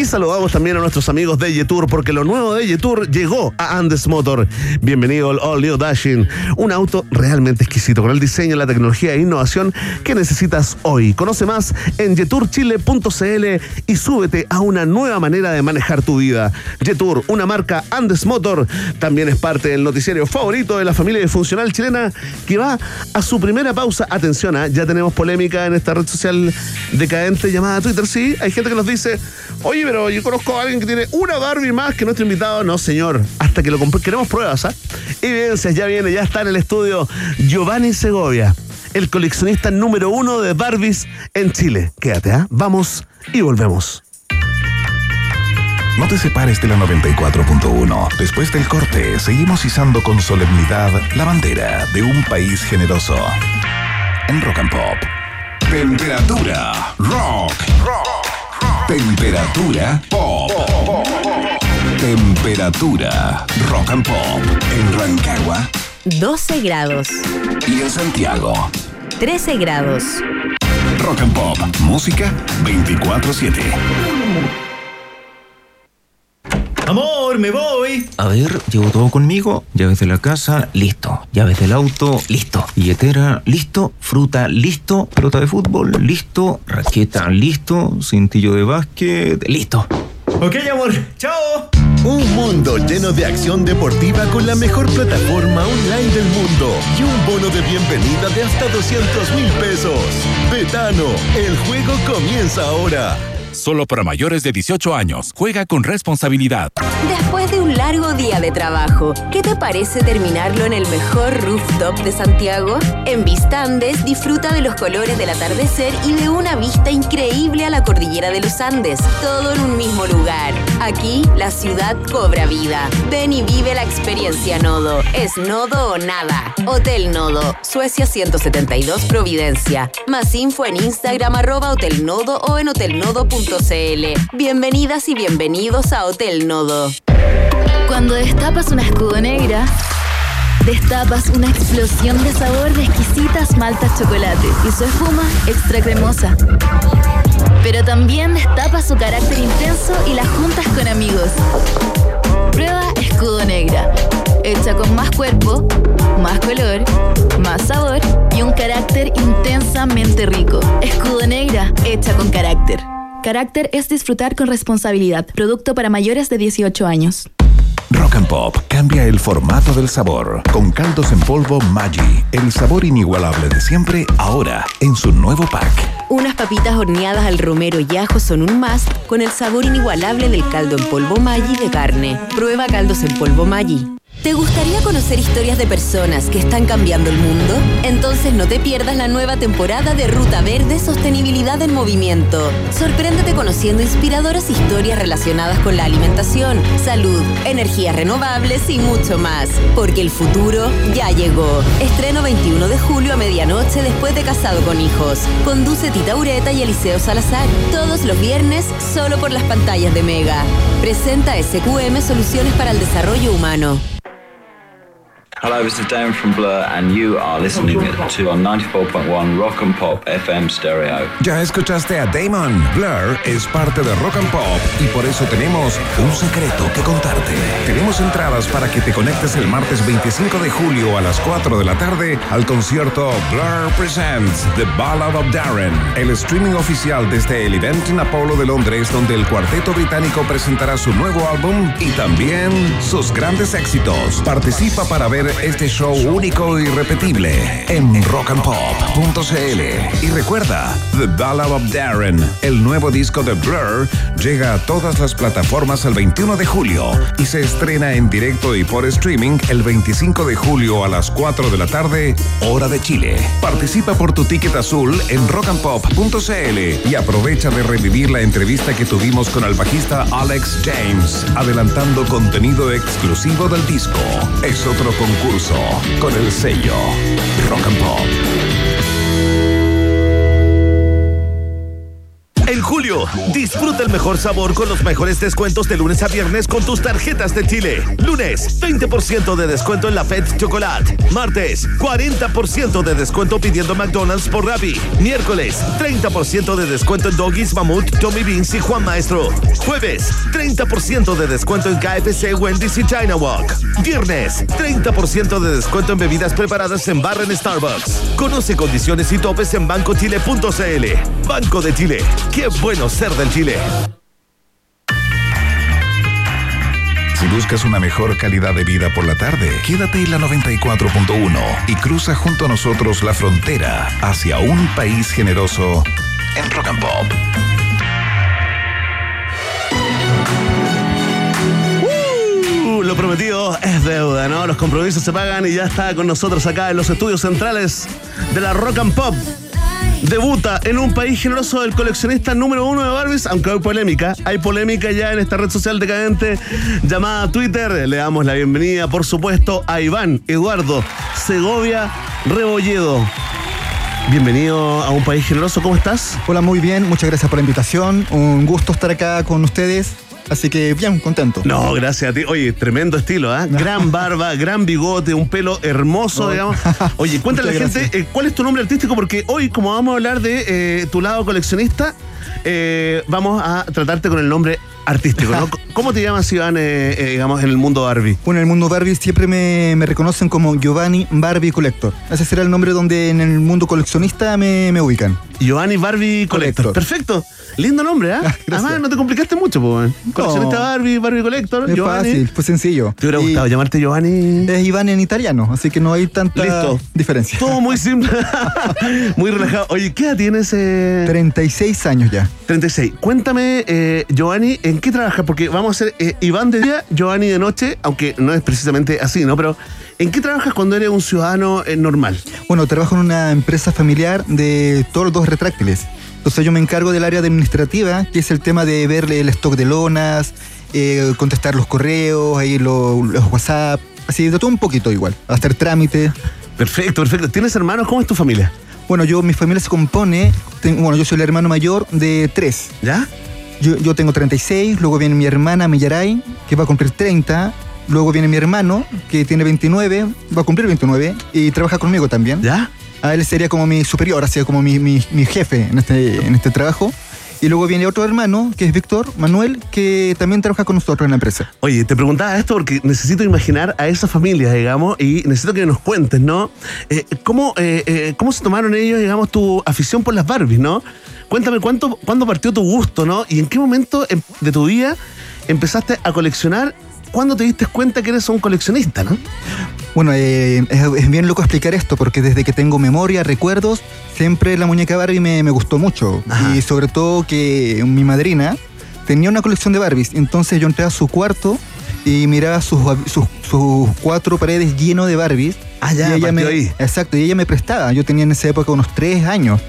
Saludamos también a nuestros amigos de Yetur, porque lo nuevo de Yetur llegó a Andes Motor. Bienvenido al All New Dashing, un auto realmente exquisito con el diseño, la tecnología e innovación que necesitas hoy. Conoce más en yeturchile.cl y súbete a una nueva manera de manejar tu vida. Yetur, una marca Andes Motor, también es parte del noticiario favorito de la familia funcional chilena que va a su primera pausa. Atención, ¿ah? ya tenemos polémica en esta red social decadente llamada Twitter. Sí, hay gente que nos dice, oye, pero yo conozco a alguien que tiene una Barbie más que nuestro invitado. No, señor, hasta que lo Queremos pruebas, ¿ah? Evidencias, ya viene, ya está en el estudio Giovanni Segovia, el coleccionista número uno de Barbies en Chile. Quédate, ¿ah? Vamos y volvemos. No te separes de la 94.1. Después del corte, seguimos izando con solemnidad la bandera de un país generoso. En Rock and Pop. Temperatura rock. rock. Temperatura pop. Temperatura rock and pop. En Rancagua. 12 grados. Y en Santiago. 13 grados. Rock and pop. Música 24-7. Me voy. A ver, llevo todo conmigo. Llaves de la casa, listo. Llaves del auto, listo. Billetera, listo. Fruta, listo. Pelota de fútbol, listo. Raqueta, listo. Cintillo de básquet, listo. Ok, amor. Chao. Un mundo lleno de acción deportiva con la mejor plataforma online del mundo y un bono de bienvenida de hasta 200 mil pesos. Betano, el juego comienza ahora. Solo para mayores de 18 años. Juega con responsabilidad. Después de un largo día de trabajo, ¿qué te parece terminarlo en el mejor rooftop de Santiago? En Vistandes disfruta de los colores del atardecer y de una vista increíble a la cordillera de los Andes, todo en un mismo lugar. Aquí la ciudad cobra vida. Ven y vive la experiencia Nodo. Es Nodo o nada. Hotel Nodo, Suecia 172 Providencia. Más info en Instagram arroba o en hotelnodo.com Bienvenidas y bienvenidos a Hotel Nodo. Cuando destapas una escudo negra, destapas una explosión de sabor de exquisitas maltas chocolate y su espuma extra cremosa. Pero también destapas su carácter intenso y las juntas con amigos. Prueba escudo negra, hecha con más cuerpo, más color, más sabor y un carácter intensamente rico. Escudo negra, hecha con carácter. Carácter es disfrutar con responsabilidad. Producto para mayores de 18 años. Rock and Pop cambia el formato del sabor con caldos en polvo Maggi, el sabor inigualable de siempre ahora en su nuevo pack. Unas papitas horneadas al romero y ajo son un más con el sabor inigualable del caldo en polvo Maggi de carne. Prueba caldos en polvo Maggi. ¿Te gustaría conocer historias de personas que están cambiando el mundo? Entonces no te pierdas la nueva temporada de Ruta Verde Sostenibilidad en Movimiento. Sorpréndete conociendo inspiradoras historias relacionadas con la alimentación, salud, energías renovables y mucho más. Porque el futuro ya llegó. Estreno 21 de julio a medianoche después de Casado con Hijos. Conduce Tita Ureta y Eliseo Salazar. Todos los viernes solo por las pantallas de Mega. Presenta SQM Soluciones para el Desarrollo Humano. Hello, this is Dan from Blur, and you are listening to on 94.1 Rock and Pop FM Stereo. Ya escuchaste a Damon. Blur es parte de Rock and Pop y por eso tenemos un secreto que contarte. Tenemos entradas para que te conectes el martes 25 de julio a las 4 de la tarde al concierto Blur Presents The Ballad of Darren, el streaming oficial desde el evento en Apollo de Londres, donde el cuarteto británico presentará su nuevo álbum y también sus grandes éxitos. Participa para ver este show único y repetible en rockandpop.cl. Y recuerda, The Ballad of Darren, el nuevo disco de Blur, llega a todas las plataformas el 21 de julio y se estrena en directo y por streaming el 25 de julio a las 4 de la tarde, hora de Chile. Participa por tu ticket azul en rockandpop.cl y aprovecha de revivir la entrevista que tuvimos con el bajista Alex James, adelantando contenido exclusivo del disco. Es otro concurso con el sello Rock and Pop. En julio, disfruta el mejor sabor con los mejores descuentos de lunes a viernes con tus tarjetas de Chile. Lunes, 20% de descuento en la Fed Chocolate. Martes, 40% de descuento pidiendo McDonald's por Rappi. Miércoles, 30% de descuento en Doggies, Mamut, Tommy Beans y Juan Maestro. Jueves, 30% de descuento en KFC, Wendy's y China Walk. Viernes, 30% de descuento en bebidas preparadas en barra en Starbucks. Conoce condiciones y topes en bancochile.cl. Banco de Chile. Qué bueno ser del Chile. Si buscas una mejor calidad de vida por la tarde, quédate en la 94.1 y cruza junto a nosotros la frontera hacia un país generoso en Rock and Pop. Uh, lo prometido es deuda, ¿no? Los compromisos se pagan y ya está con nosotros acá en los estudios centrales de la Rock and Pop. Debuta en un país generoso el coleccionista número uno de Barbies, aunque hay polémica. Hay polémica ya en esta red social decadente llamada Twitter. Le damos la bienvenida, por supuesto, a Iván Eduardo Segovia Rebolledo. Bienvenido a un país generoso, ¿cómo estás? Hola, muy bien, muchas gracias por la invitación. Un gusto estar acá con ustedes. Así que bien, contento. No, gracias a ti. Oye, tremendo estilo, ¿ah? Gran barba, gran bigote, un pelo hermoso, digamos. Oye, cuéntale a la gente, eh, ¿cuál es tu nombre artístico? Porque hoy, como vamos a hablar de eh, tu lado coleccionista, eh, vamos a tratarte con el nombre artístico, ¿no? ¿Cómo te llamas, Iván, eh, eh, digamos, en el mundo Barbie? Bueno, en el mundo Barbie siempre me, me reconocen como Giovanni Barbie Collector. Ese será el nombre donde en el mundo coleccionista me, me ubican. Giovanni Barbie Collector. Collector. Perfecto. Lindo nombre, ¿ah? Además, no te complicaste mucho, pues. Coleccionista Barbie, Barbie Collector, Es Giovanni. fácil, fue sencillo. ¿Te hubiera Y gustado llamarte Giovanni? Es Iván en italiano, así que no hay tanta Listo. diferencia. Todo muy simple. muy relajado. Oye, ¿qué edad tienes? Eh? 36 años ya. 36. Cuéntame, eh, Giovanni, ¿en qué trabajas? Porque vamos a hacer eh, Iván de día, Giovanni de noche, aunque no es precisamente así, ¿no? Pero, ¿en qué trabajas cuando eres un ciudadano eh, normal? Bueno, trabajo en una empresa familiar de todos los dos retráctiles. Entonces yo me encargo del área administrativa, que es el tema de ver el stock de lonas, eh, contestar los correos, ahí lo- los WhatsApp, así de todo un poquito igual, hacer trámites. Perfecto, perfecto. ¿Tienes hermanos? ¿Cómo es tu familia? Bueno, yo, mi familia se compone, bueno, yo soy el hermano mayor de tres. ¿Ya? Yo, yo tengo 36, luego viene mi hermana Millaray, que va a cumplir 30, luego viene mi hermano, que tiene 29, va a cumplir 29, y trabaja conmigo también. ¿Ya? A él sería como mi superior, así como mi, mi- mi jefe en este, en este trabajo. Y luego viene otro hermano, que es Víctor Manuel, que también trabaja con nosotros en la empresa. Oye, te preguntaba esto porque necesito imaginar a esa familia, digamos, y necesito que nos cuentes, ¿no? Eh, ¿cómo, eh, eh, ¿Cómo se tomaron ellos, digamos, tu afición por las Barbies, ¿no? Cuéntame cuánto, cuándo partió tu gusto, ¿no? Y en qué momento em- de tu vida empezaste a coleccionar. ¿Cuándo te diste cuenta que eres un coleccionista, no? Bueno, eh, es, es bien loco explicar esto, porque desde que tengo memoria, recuerdos, siempre la muñeca Barbie me, me gustó mucho. Y sobre todo que mi madrina tenía una colección de Barbies. Entonces yo entré a su cuarto y miraba sus, sus, sus cuatro paredes llenos de Barbies. Ah, ya, y ella me, ahí. Exacto, y ella me prestaba. Yo tenía en esa época unos tres años.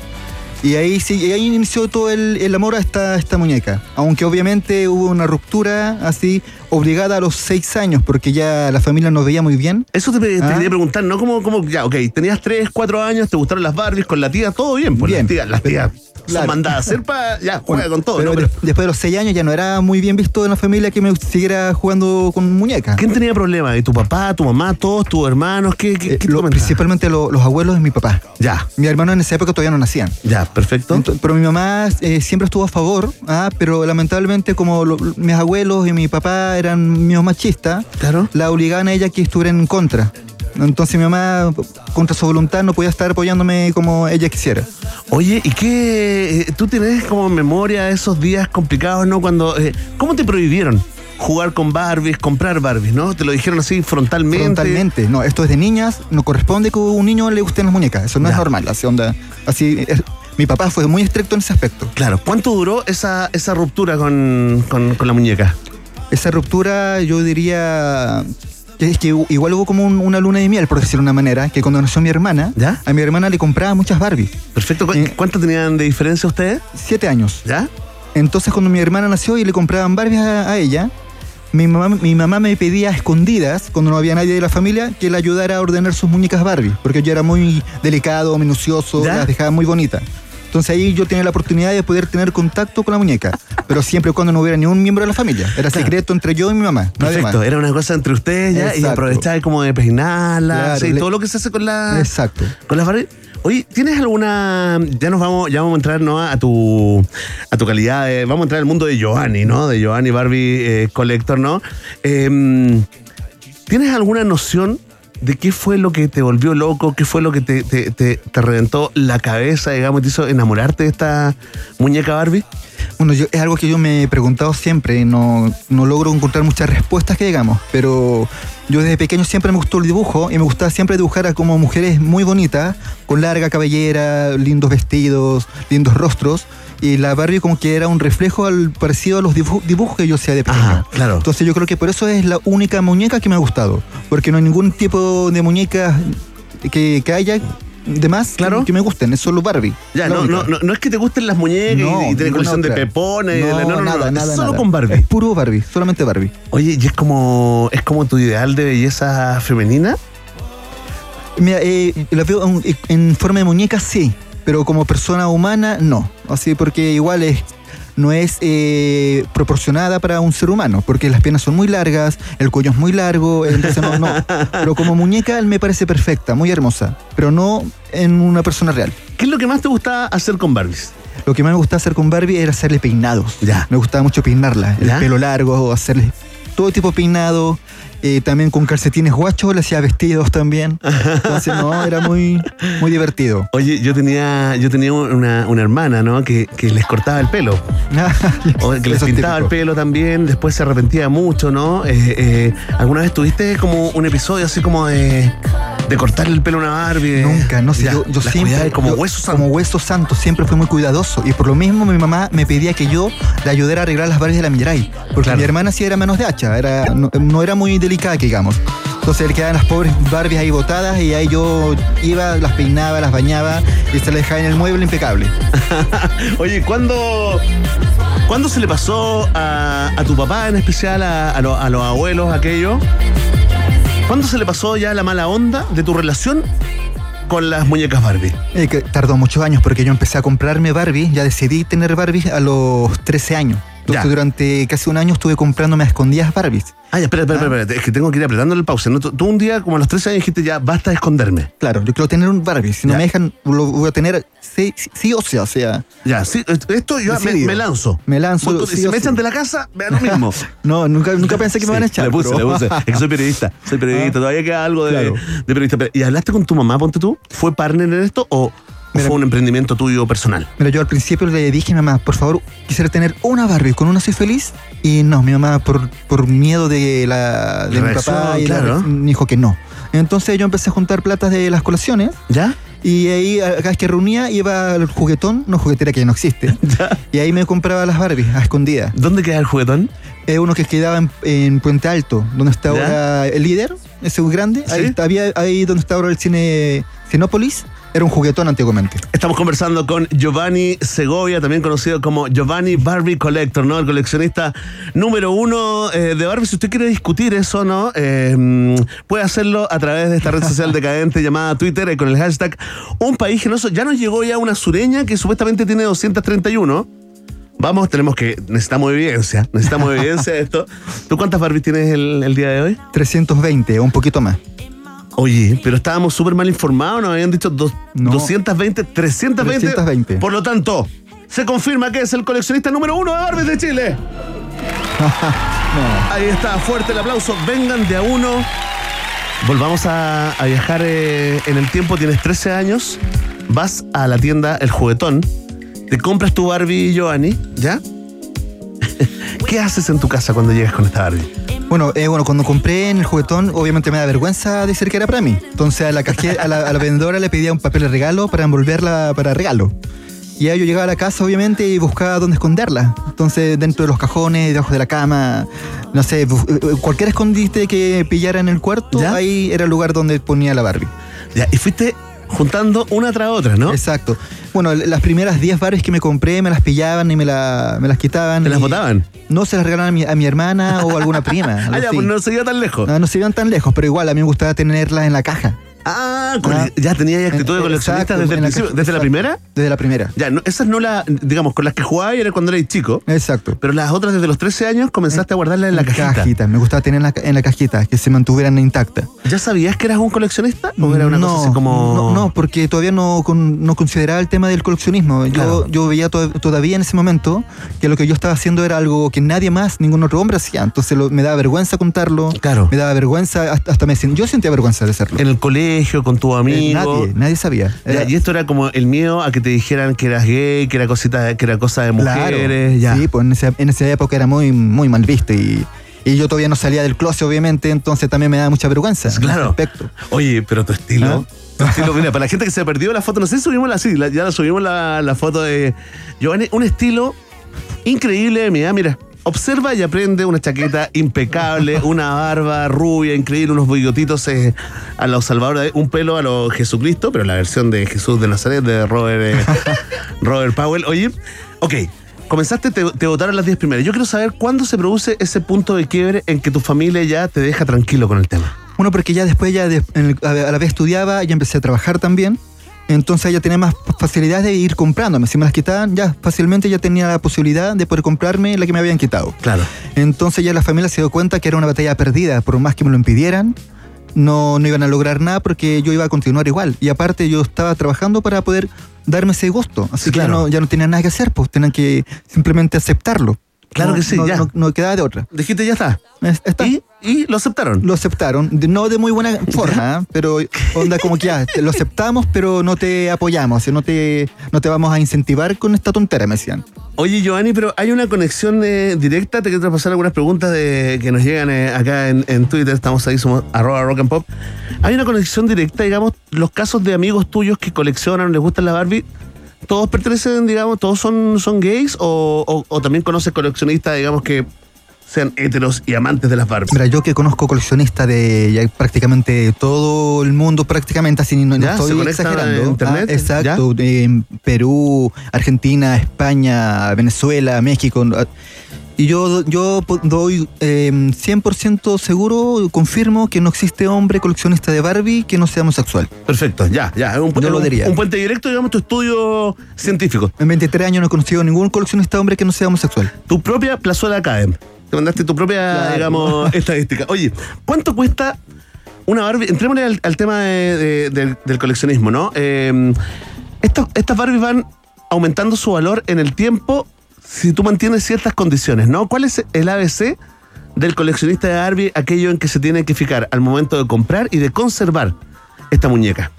Y ahí sí, y ahí inició todo el, el amor a esta, esta muñeca. Aunque obviamente hubo una ruptura así, obligada a los seis años, porque ya la familia nos veía muy bien. Eso te, te Ah. quería preguntar, ¿no? ¿Cómo, cómo, ya, ok, tenías 3, 4 años, te gustaron las Barbies con la tía, todo bien, pues Bien. las tías, las tías Claro. son mandadas a hacer para, ya, juega Bueno, con todo, pero ¿no? Pero- de- después de los seis años ya no era muy bien visto en la familia que me siguiera jugando con muñecas. ¿Quién tenía problemas? ¿Tu papá, tu mamá, todos tus hermanos? ¿Qué, qué, Eh, qué lo- principalmente lo- los abuelos de mi papá. Ya, Mi hermano en esa época todavía no nacían. ya, perfecto. Pero mi mamá eh, siempre estuvo a favor, ah, pero lamentablemente como lo- mis abuelos y mi papá eran míos machistas, Claro. la obligaban a ella que estuviera en contra. Entonces mi mamá, contra su voluntad, no podía estar apoyándome como ella quisiera. Oye, ¿y qué? eh, ¿Tú tienes como memoria esos días complicados, no? Cuando, eh, ¿Cómo te prohibieron jugar con Barbies, comprar Barbies, no? ¿Te lo dijeron así frontalmente? Frontalmente. No, esto es de niñas, no corresponde que a un niño le gusten las muñecas. Eso no Ya. es normal. Así, onda, así es- mi papá fue muy estricto en ese aspecto. Claro, ¿cuánto duró esa, esa ruptura con, con- con la muñeca? Esa ruptura, yo diría. Que Es que igual hubo como un- una luna de miel, por decirlo de una manera, que cuando nació mi hermana, ¿Ya? a mi hermana le compraba muchas Barbies. Perfecto. ¿Cu- Eh. ¿Cuánto tenían de diferencia ustedes? Siete años. ¿Ya? Entonces cuando mi hermana nació y le compraban Barbies a, a ella, mi mamá, mi mamá me pedía a escondidas, cuando no había nadie de la familia, que le ayudara a ordenar sus muñecas Barbie, porque yo era muy delicado, minucioso, ¿Ya? las dejaba muy bonitas. Entonces ahí yo tenía la oportunidad de poder tener contacto con la muñeca, pero siempre y cuando no hubiera ni un miembro de la familia. Era Claro. secreto entre yo y mi mamá. Perfecto, más. era una cosa entre ustedes ya y aprovecháis como de peinarla, Claro, sí, le- todo lo que se hace con la Exacto. con las Barbie. Oye, ¿tienes alguna ya nos vamos ya vamos a entrar ¿no? a tu a tu calidad de- vamos a entrar al mundo de Giovanni, ¿no? De Giovanni Barbie eh, Collector, ¿no? Em, ¿Tienes alguna noción de qué fue lo que te volvió loco, qué fue lo que te, te, te- te reventó la cabeza, digamos, y te hizo enamorarte de esta muñeca Barbie? Bueno, yo, es algo que yo me he preguntado siempre, no, no logro encontrar muchas respuestas que digamos, pero yo desde pequeño siempre me gustó el dibujo y me gustaba siempre dibujar a como mujeres muy bonitas, con larga cabellera, lindos vestidos, lindos rostros, y la Barbie como que era un reflejo al parecido a los dibu- dibujos que yo hacía de pequeño. Ajá, claro. Entonces yo creo que por eso es la única muñeca que me ha gustado, porque no hay ningún tipo de muñeca que, que haya de más Claro. que me gusten, es solo Barbie. Ya, la no, no, no, no es que te gusten las muñecas No, y, tenés ninguna colección de otra. pepones y de la- no, no, no, nada, es nada, solo nada. con Barbie. Es puro Barbie, solamente Barbie. Oye, y es como, es como tu ideal de belleza femenina. Mira, eh, la veo en, en forma de muñeca, sí, pero como persona humana, no. Así porque igual es no es eh, proporcionada para un ser humano, porque las piernas son muy largas, el cuello es muy largo, entonces no, no. Pero como muñeca me parece perfecta, muy hermosa, pero no en una persona real. ¿Qué es lo que más te gusta hacer con Barbies? Lo que más me gustaba hacer con Barbie era hacerle peinados. Ya. Me gustaba mucho peinarla. El Ya. pelo largo, hacerle todo tipo de peinado. Eh, también con calcetines guachos, le hacía vestidos también. Entonces, no, era muy, muy divertido. Oye, yo tenía, yo tenía una, una hermana, ¿no? Que, que les cortaba el pelo. O que les Eso pintaba el pelo también, después se arrepentía mucho, ¿no? Eh, eh, ¿Alguna vez tuviste como un episodio así como de, de cortarle el pelo a una Barbie? Nunca, no sé, yo, siempre. como yo, hueso santo. Como hueso santo, siempre fui muy cuidadoso. Y por lo mismo mi mamá me pedía que yo le ayudara a arreglar las Barbies de la Mirai. Porque Claro. mi hermana sí era menos de hacha, era, no, no era muy delicada, que digamos. Entonces le quedaban las pobres Barbies ahí botadas y ahí yo iba, las peinaba, las bañaba y se las dejaba en el mueble impecable. Oye, ¿cuándo, ¿cuándo se le pasó a, a tu papá en especial, a, a lo- a los abuelos aquellos? ¿Cuándo se le pasó ya la mala onda de tu relación con las muñecas Barbie? Eh, que tardó muchos años porque yo empecé a comprarme Barbie, ya decidí tener Barbie a los 13 años. Entonces Ya. durante casi un año estuve comprándome a escondidas Barbies. Ah, ya, espera, espera, espera, espera, es que tengo que ir apretándole el pause. ¿no? Tú, tú un día, como a los 13 años, dijiste ya, basta de esconderme. Claro, yo quiero tener un Barbie. Si no me dejan, lo voy a tener sí, sí- sí o sea, o sea. Ya, sí, esto yo me, me lanzo. Me lanzo, Vos tú- sí si me sí. echan de la casa, me da lo mismo. No, nunca, nunca pensé que me van a echar. Le puse, pero- le puse. Es que soy periodista. Soy periodista. Todavía queda algo de, Claro. de periodista. ¿Y hablaste con tu mamá, ponte tú? ¿Fue partner en esto o Mira- fue un emprendimiento tuyo personal? Mira, yo al principio le dije a mi mamá, por favor, quisiera tener una Barbie, con una soy feliz. Y no, mi mamá, por, por miedo de, la, de mi papá, y la- claro. me dijo que no. Entonces yo empecé a juntar platas de las colaciones. ¿Ya? Y ahí, cada vez que reunía, iba al juguetón, no juguetera que ya no existe. Y ahí me compraba las Barbies a escondidas. ¿Dónde queda el juguetón? Es uno que quedaba en, en Puente Alto, donde está ¿Ya? ahora el líder, ese es grande. Ahí, ¿Sí? está- había, ahí donde está ahora el cine Cinópolis, era un juguetón antiguamente. Estamos conversando con Giovanni Segovia, también conocido como Giovanni Barbie Collector, ¿no? El coleccionista número uno eh, de Barbie. Si usted quiere discutir eso, ¿no? Eh, mm, puede hacerlo a través de esta red social decadente llamada Twitter eh, con el hashtag Un País Generoso. Ya nos llegó ya una sureña que supuestamente tiene 231. Vamos, tenemos que. Necesitamos evidencia. Necesitamos evidencia de esto. ¿Tú cuántas Barbies tienes el, el día de hoy? 320 o un poquito más. Oye, pero estábamos súper mal informados, nos habían dicho dos- No. 220, 320. 320. Por lo tanto, se confirma que es el coleccionista número uno de Barbies de Chile. Ahí está, fuerte el aplauso. Vengan de a uno. Volvamos a, a viajar eh, en el tiempo. Tienes 13 años. Vas a la tienda El Juguetón. Te compras tu Barbie, Giovanni, ¿ya? ¿Qué haces en tu casa cuando llegas con esta Barbie? Bueno, eh, bueno, cuando compré en el juguetón, obviamente me da vergüenza decir que era para mí. Entonces a la, caje- a la, a la vendedora le pedía un papel de regalo para envolverla para regalo. Y ahí yo llegaba a la casa, obviamente, y buscaba dónde esconderla. Entonces, dentro de los cajones, debajo de la cama, no sé, bu- eh, cualquier escondite que pillara en el cuarto, ¿Ya? ahí era el lugar donde ponía la Barbie. Ya, y fuiste juntando una tras otra, ¿no? Exacto. Bueno, las primeras 10 Barbies que me compré me las pillaban y me, la- me las quitaban. ¿Te las botaban? No, se las regalaban a mi, a mi hermana o a alguna prima. Ah, ya, pues no se iba tan lejos. No, no se iban tan lejos, pero igual a mí me gustaba tenerlas en la caja. Ah, Ah. ya tenía ya actitud de coleccionista desde el principio, desde la primera. Desde la primera. Ya, no, esas no las, digamos, con las que jugabas era cuando eras chico, Exacto. pero las otras desde los 13 años comenzaste a guardarlas en la cajita. Me gustaba tener en la, en la cajita, que se mantuvieran intactas. ¿Ya sabías que eras un coleccionista? ¿O era una cosa así como.? no, no, porque todavía no, con- no consideraba el tema del coleccionismo. Yo, Claro. yo veía to- todavía en ese momento que lo que yo estaba haciendo era algo que nadie más, ningún otro hombre hacía. Entonces lo- me daba vergüenza contarlo. Claro. Me daba vergüenza, hasta, hasta me yo sentía vergüenza de hacerlo. En el colegio, con tu Eh, amigo. nadie, nadie sabía. Ya, y esto era como el miedo a que te dijeran que eras gay, que era cosita, que era cosa de mujeres. Ya. Sí, pues en esa, en esa época era muy, muy mal visto y, y yo todavía no salía del closet, obviamente, entonces también me daba mucha vergüenza. en Claro. ese aspecto. Oye, pero tu estilo. ¿Ah? Tu estilo, mira, para la gente que se perdió la foto, no sé si subimos la, sí, la- ya la subimos la, la foto de Giovanni, un estilo increíble de mira, mira. Observa y aprende una chaqueta impecable, una barba rubia, increíble, unos bigotitos eh, a los Salvador, un pelo a los Jesucristo, pero la versión de Jesús de Nazaret de Robert, eh, Robert Powell. Oye, ok, comenzaste, te, te votaron las 10 primeras. Yo quiero saber cuándo se produce ese punto de quiebre en que tu familia ya te deja tranquilo con el tema. Bueno, porque ya después, ya de- el- a la vez estudiaba, ya empecé a trabajar también. Entonces ya tenía más facilidad de ir comprándome. Si me las quitaban, ya fácilmente ya tenía la posibilidad de poder comprarme la que me habían quitado. Claro. Entonces ya la familia se dio cuenta que era una batalla perdida. Por más que me lo impidieran, no, no iban a lograr nada porque yo iba a continuar igual. Y aparte yo estaba trabajando para poder darme ese gusto. Así que ya no, ya no tenían nada que hacer, pues tenían que simplemente aceptarlo. Claro No- que sí, no, ya. No, no quedaba de otra. Dijiste, ya está. Es- está. ¿Y, y lo aceptaron. Lo aceptaron, de- no de muy buena forma, ¿eh? pero onda como que ya, lo aceptamos, pero no te apoyamos, o sea, no te, no te vamos a incentivar con esta tontera, me decían. Oye, Giovanni, pero hay una conexión eh, directa. Te quiero pasar algunas preguntas de, que nos llegan eh, acá en, en Twitter. Estamos ahí, somos arroba rock and pop. Hay una conexión directa, digamos, los casos de amigos tuyos que coleccionan, les gustan la Barbie. ¿Todos pertenecen, digamos, todos son, son gays? O, o- o también conoces coleccionistas, digamos, que sean heteros y amantes de las Barbies? Mira, yo que conozco coleccionistas de ya prácticamente todo el mundo, prácticamente, así no, ¿Ya? ¿Se estoy conectan exagerando. en internet? Ah, exacto, en Perú, Argentina, España, Venezuela, México. Y yo, yo doy eh, 100% seguro, confirmo que no existe hombre coleccionista de Barbie que no sea homosexual. Perfecto, ya, ya. Es un, Yo lo diría. un puente directo, digamos, tu estudio científico. En 23 años no he conocido ningún coleccionista hombre que no sea homosexual. Tu propia plazuela Academ. Te mandaste tu propia, Claro. digamos, estadística. Oye, ¿cuánto cuesta una Barbie? Entrémosle al, al tema de- de- del, del coleccionismo, ¿no? Eh, estos- estas Barbies van aumentando su valor en el tiempo si tú mantienes ciertas condiciones, ¿no? ¿Cuál es el ABC del coleccionista de Barbie, aquello en que se tiene que fijar al momento de comprar y de conservar esta muñeca?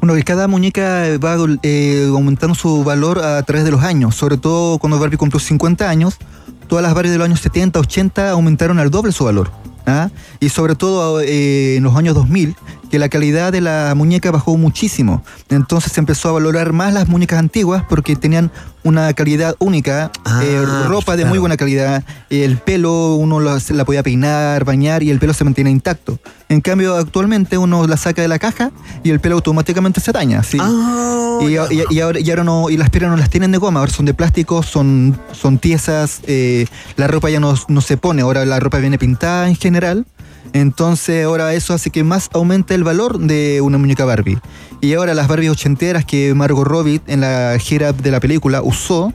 Bueno, que cada muñeca va eh, aumentando su valor a través de los años. Sobre todo cuando Barbie cumplió 50 años, todas las Barbies de los años 70, 80 aumentaron al doble su valor. ¿ah? Y sobre todo eh, en los años 2000, que la calidad de la muñeca bajó muchísimo. Entonces se empezó a valorar más las muñecas antiguas porque tenían una calidad única, eh, ropa de muy buena calidad, el pelo uno la, se la podía peinar, bañar y el pelo se mantiene intacto. En cambio, actualmente uno la saca de la caja y el pelo automáticamente se daña. ¿sí? y, y- y ahora, y ahora no, y las piernas no las tienen de goma, ahora son de plástico, son, son tiesas, eh, la ropa ya no, no se pone, ahora la ropa viene pintada en general. Entonces ahora eso hace que más aumente el valor de una muñeca Barbie. Y ahora las Barbies ochenteras que Margot Robbie en la gira de la película usó,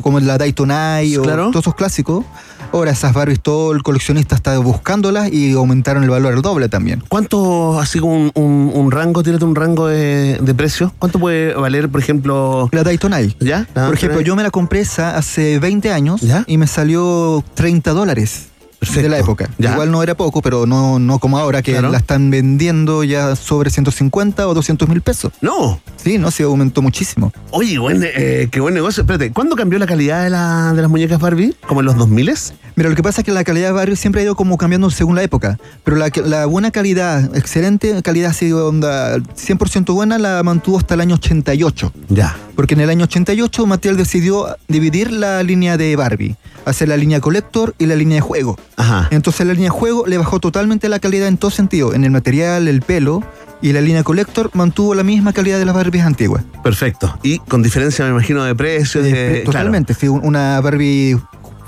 como la Dayton Eye o todos esos clásicos, ahora esas Barbies todo el coleccionista está buscándolas y aumentaron el valor al doble también. ¿Cuánto, así como un, un- un rango, tírate un rango de, de precio? ¿Cuánto puede valer, por ejemplo? La Dayton Eye. ¿Ya? La Por ejemplo, yo me la compré esa hace 20 años y me salió 30 dólares. De la época. Ya. Igual no era poco, pero no, no como ahora que Claro. la están vendiendo ya sobre 150 o 200 mil pesos. No. Sí, no, sí aumentó muchísimo. Oye, buen, eh, qué buen negocio. Espérate, ¿cuándo cambió la calidad de, la- de las muñecas Barbie? ¿Como en los 2000 Mira, lo que pasa es que la calidad de barrio siempre ha ido como cambiando según la época, pero la, la buena calidad, excelente calidad, así onda 100% buena, la mantuvo hasta el año 88. Ya. Porque en el año 88 Mattel decidió dividir la línea de Barbie, hacer la línea Collector y la línea de juego. Ajá. Entonces la línea de juego le bajó totalmente la calidad en todo sentido, en el material, el pelo, y la línea Collector mantuvo la misma calidad de las Barbies antiguas. Perfecto. Y con diferencia, me imagino, de precios. de- Eh, Totalmente, sí, un- una Barbie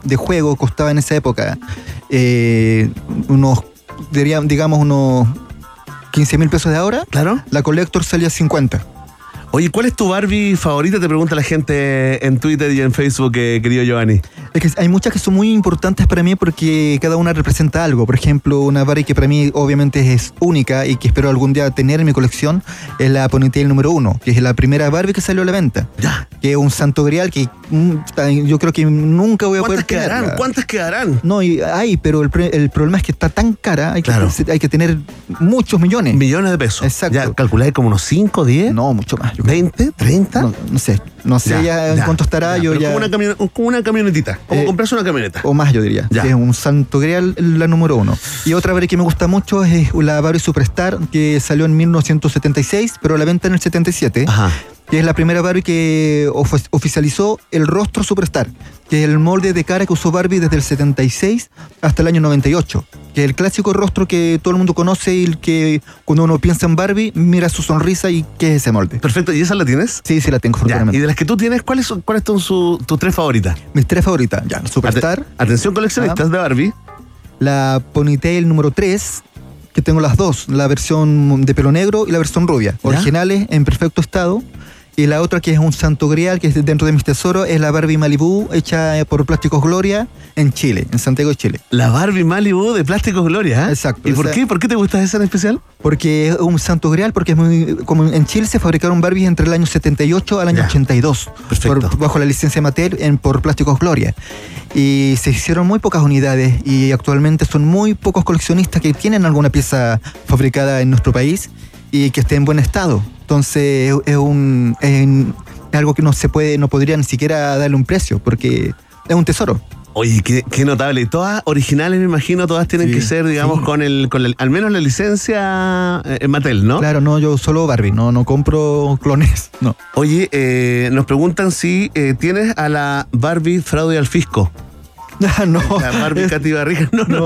de juego costaba en esa época eh, unos, digamos, unos 15 mil pesos de ahora. Claro. La Collector salía 50. Oye, ¿cuál es tu Barbie favorita? Te pregunta la gente en Twitter y en Facebook, eh, querido Giovanni. Es que hay muchas que son muy importantes para mí porque cada una representa algo. Por ejemplo, una Barbie que para mí obviamente es única y que espero algún día tener en mi colección es la Ponytail número uno, que es la primera Barbie que salió a la venta. Que es un santo grial que mm, yo creo que nunca voy a poder ¿Cuántas quedarán? tenerla. ¿Cuántas quedarán? No, y hay, pero el, el problema es que está tan cara, hay, Claro. que, hay que tener muchos millones. Millones de pesos. Exacto. ¿Ya calculáis como unos 5, 10? No, mucho más. yo. ¿20? ¿30? No, no sé, no sé ya, en cuánto estará. yo ya, Como una, como una camionetita. Como Eh, comprarse una camioneta. O más, yo diría. Ya. Que es un santo grial la número uno. Y otra que me gusta mucho es la Barbie Superstar, que salió en 1976, pero la venta en el 77. Ajá. Que es la primera Barbie que of- oficializó el rostro Superstar, que es el molde de cara que usó Barbie desde el 76 hasta el año 98. Que es el clásico rostro que todo el mundo conoce y el que cuando uno piensa en Barbie, mira su sonrisa y qué es ese molde. Perfecto. ¿Y esa la tienes? Sí, sí la tengo, Ya. Y de las que tú tienes, ¿cuáles son, cuáles son su- tus tres favoritas? Mis tres favoritas, ya, Superstar. Ate- atención, coleccionistas de Barbie. la Ponytail número 3, que tengo las dos, la versión de pelo negro y la versión rubia, ¿Ya? originales en perfecto estado. Y la otra que es un santo grial, que es dentro de mis tesoros, es la Barbie Malibu, hecha eh, por Plásticos Gloria en Chile, en Santiago de Chile. La Barbie Malibu de Plásticos Gloria. ¿eh? Exacto. ¿Y por qué? ¿Por qué te gusta esa en especial? Porque es un santo grial, porque es muy, como en Chile se fabricaron Barbies entre el año 78 al año 82, por- bajo la licencia Mattel en, por Plásticos Gloria. Y se hicieron muy pocas unidades y actualmente son muy pocos coleccionistas que tienen alguna pieza fabricada en nuestro país y que esté en buen estado. Entonces es, un, es algo que no se puede, no podría ni siquiera darle un precio, porque es un tesoro. Oye, qué, qué notable. Y todas originales, me imagino, todas tienen Sí, que ser, digamos, sí. con el, con el, al menos la licencia eh, en Mattel, ¿no? Claro, no, yo solo Barbie, no, no compro clones, no. Oye, eh, nos preguntan si eh, tienes a la Barbie fraude al fisco. no. La Barbie Katy Barriga. No, no.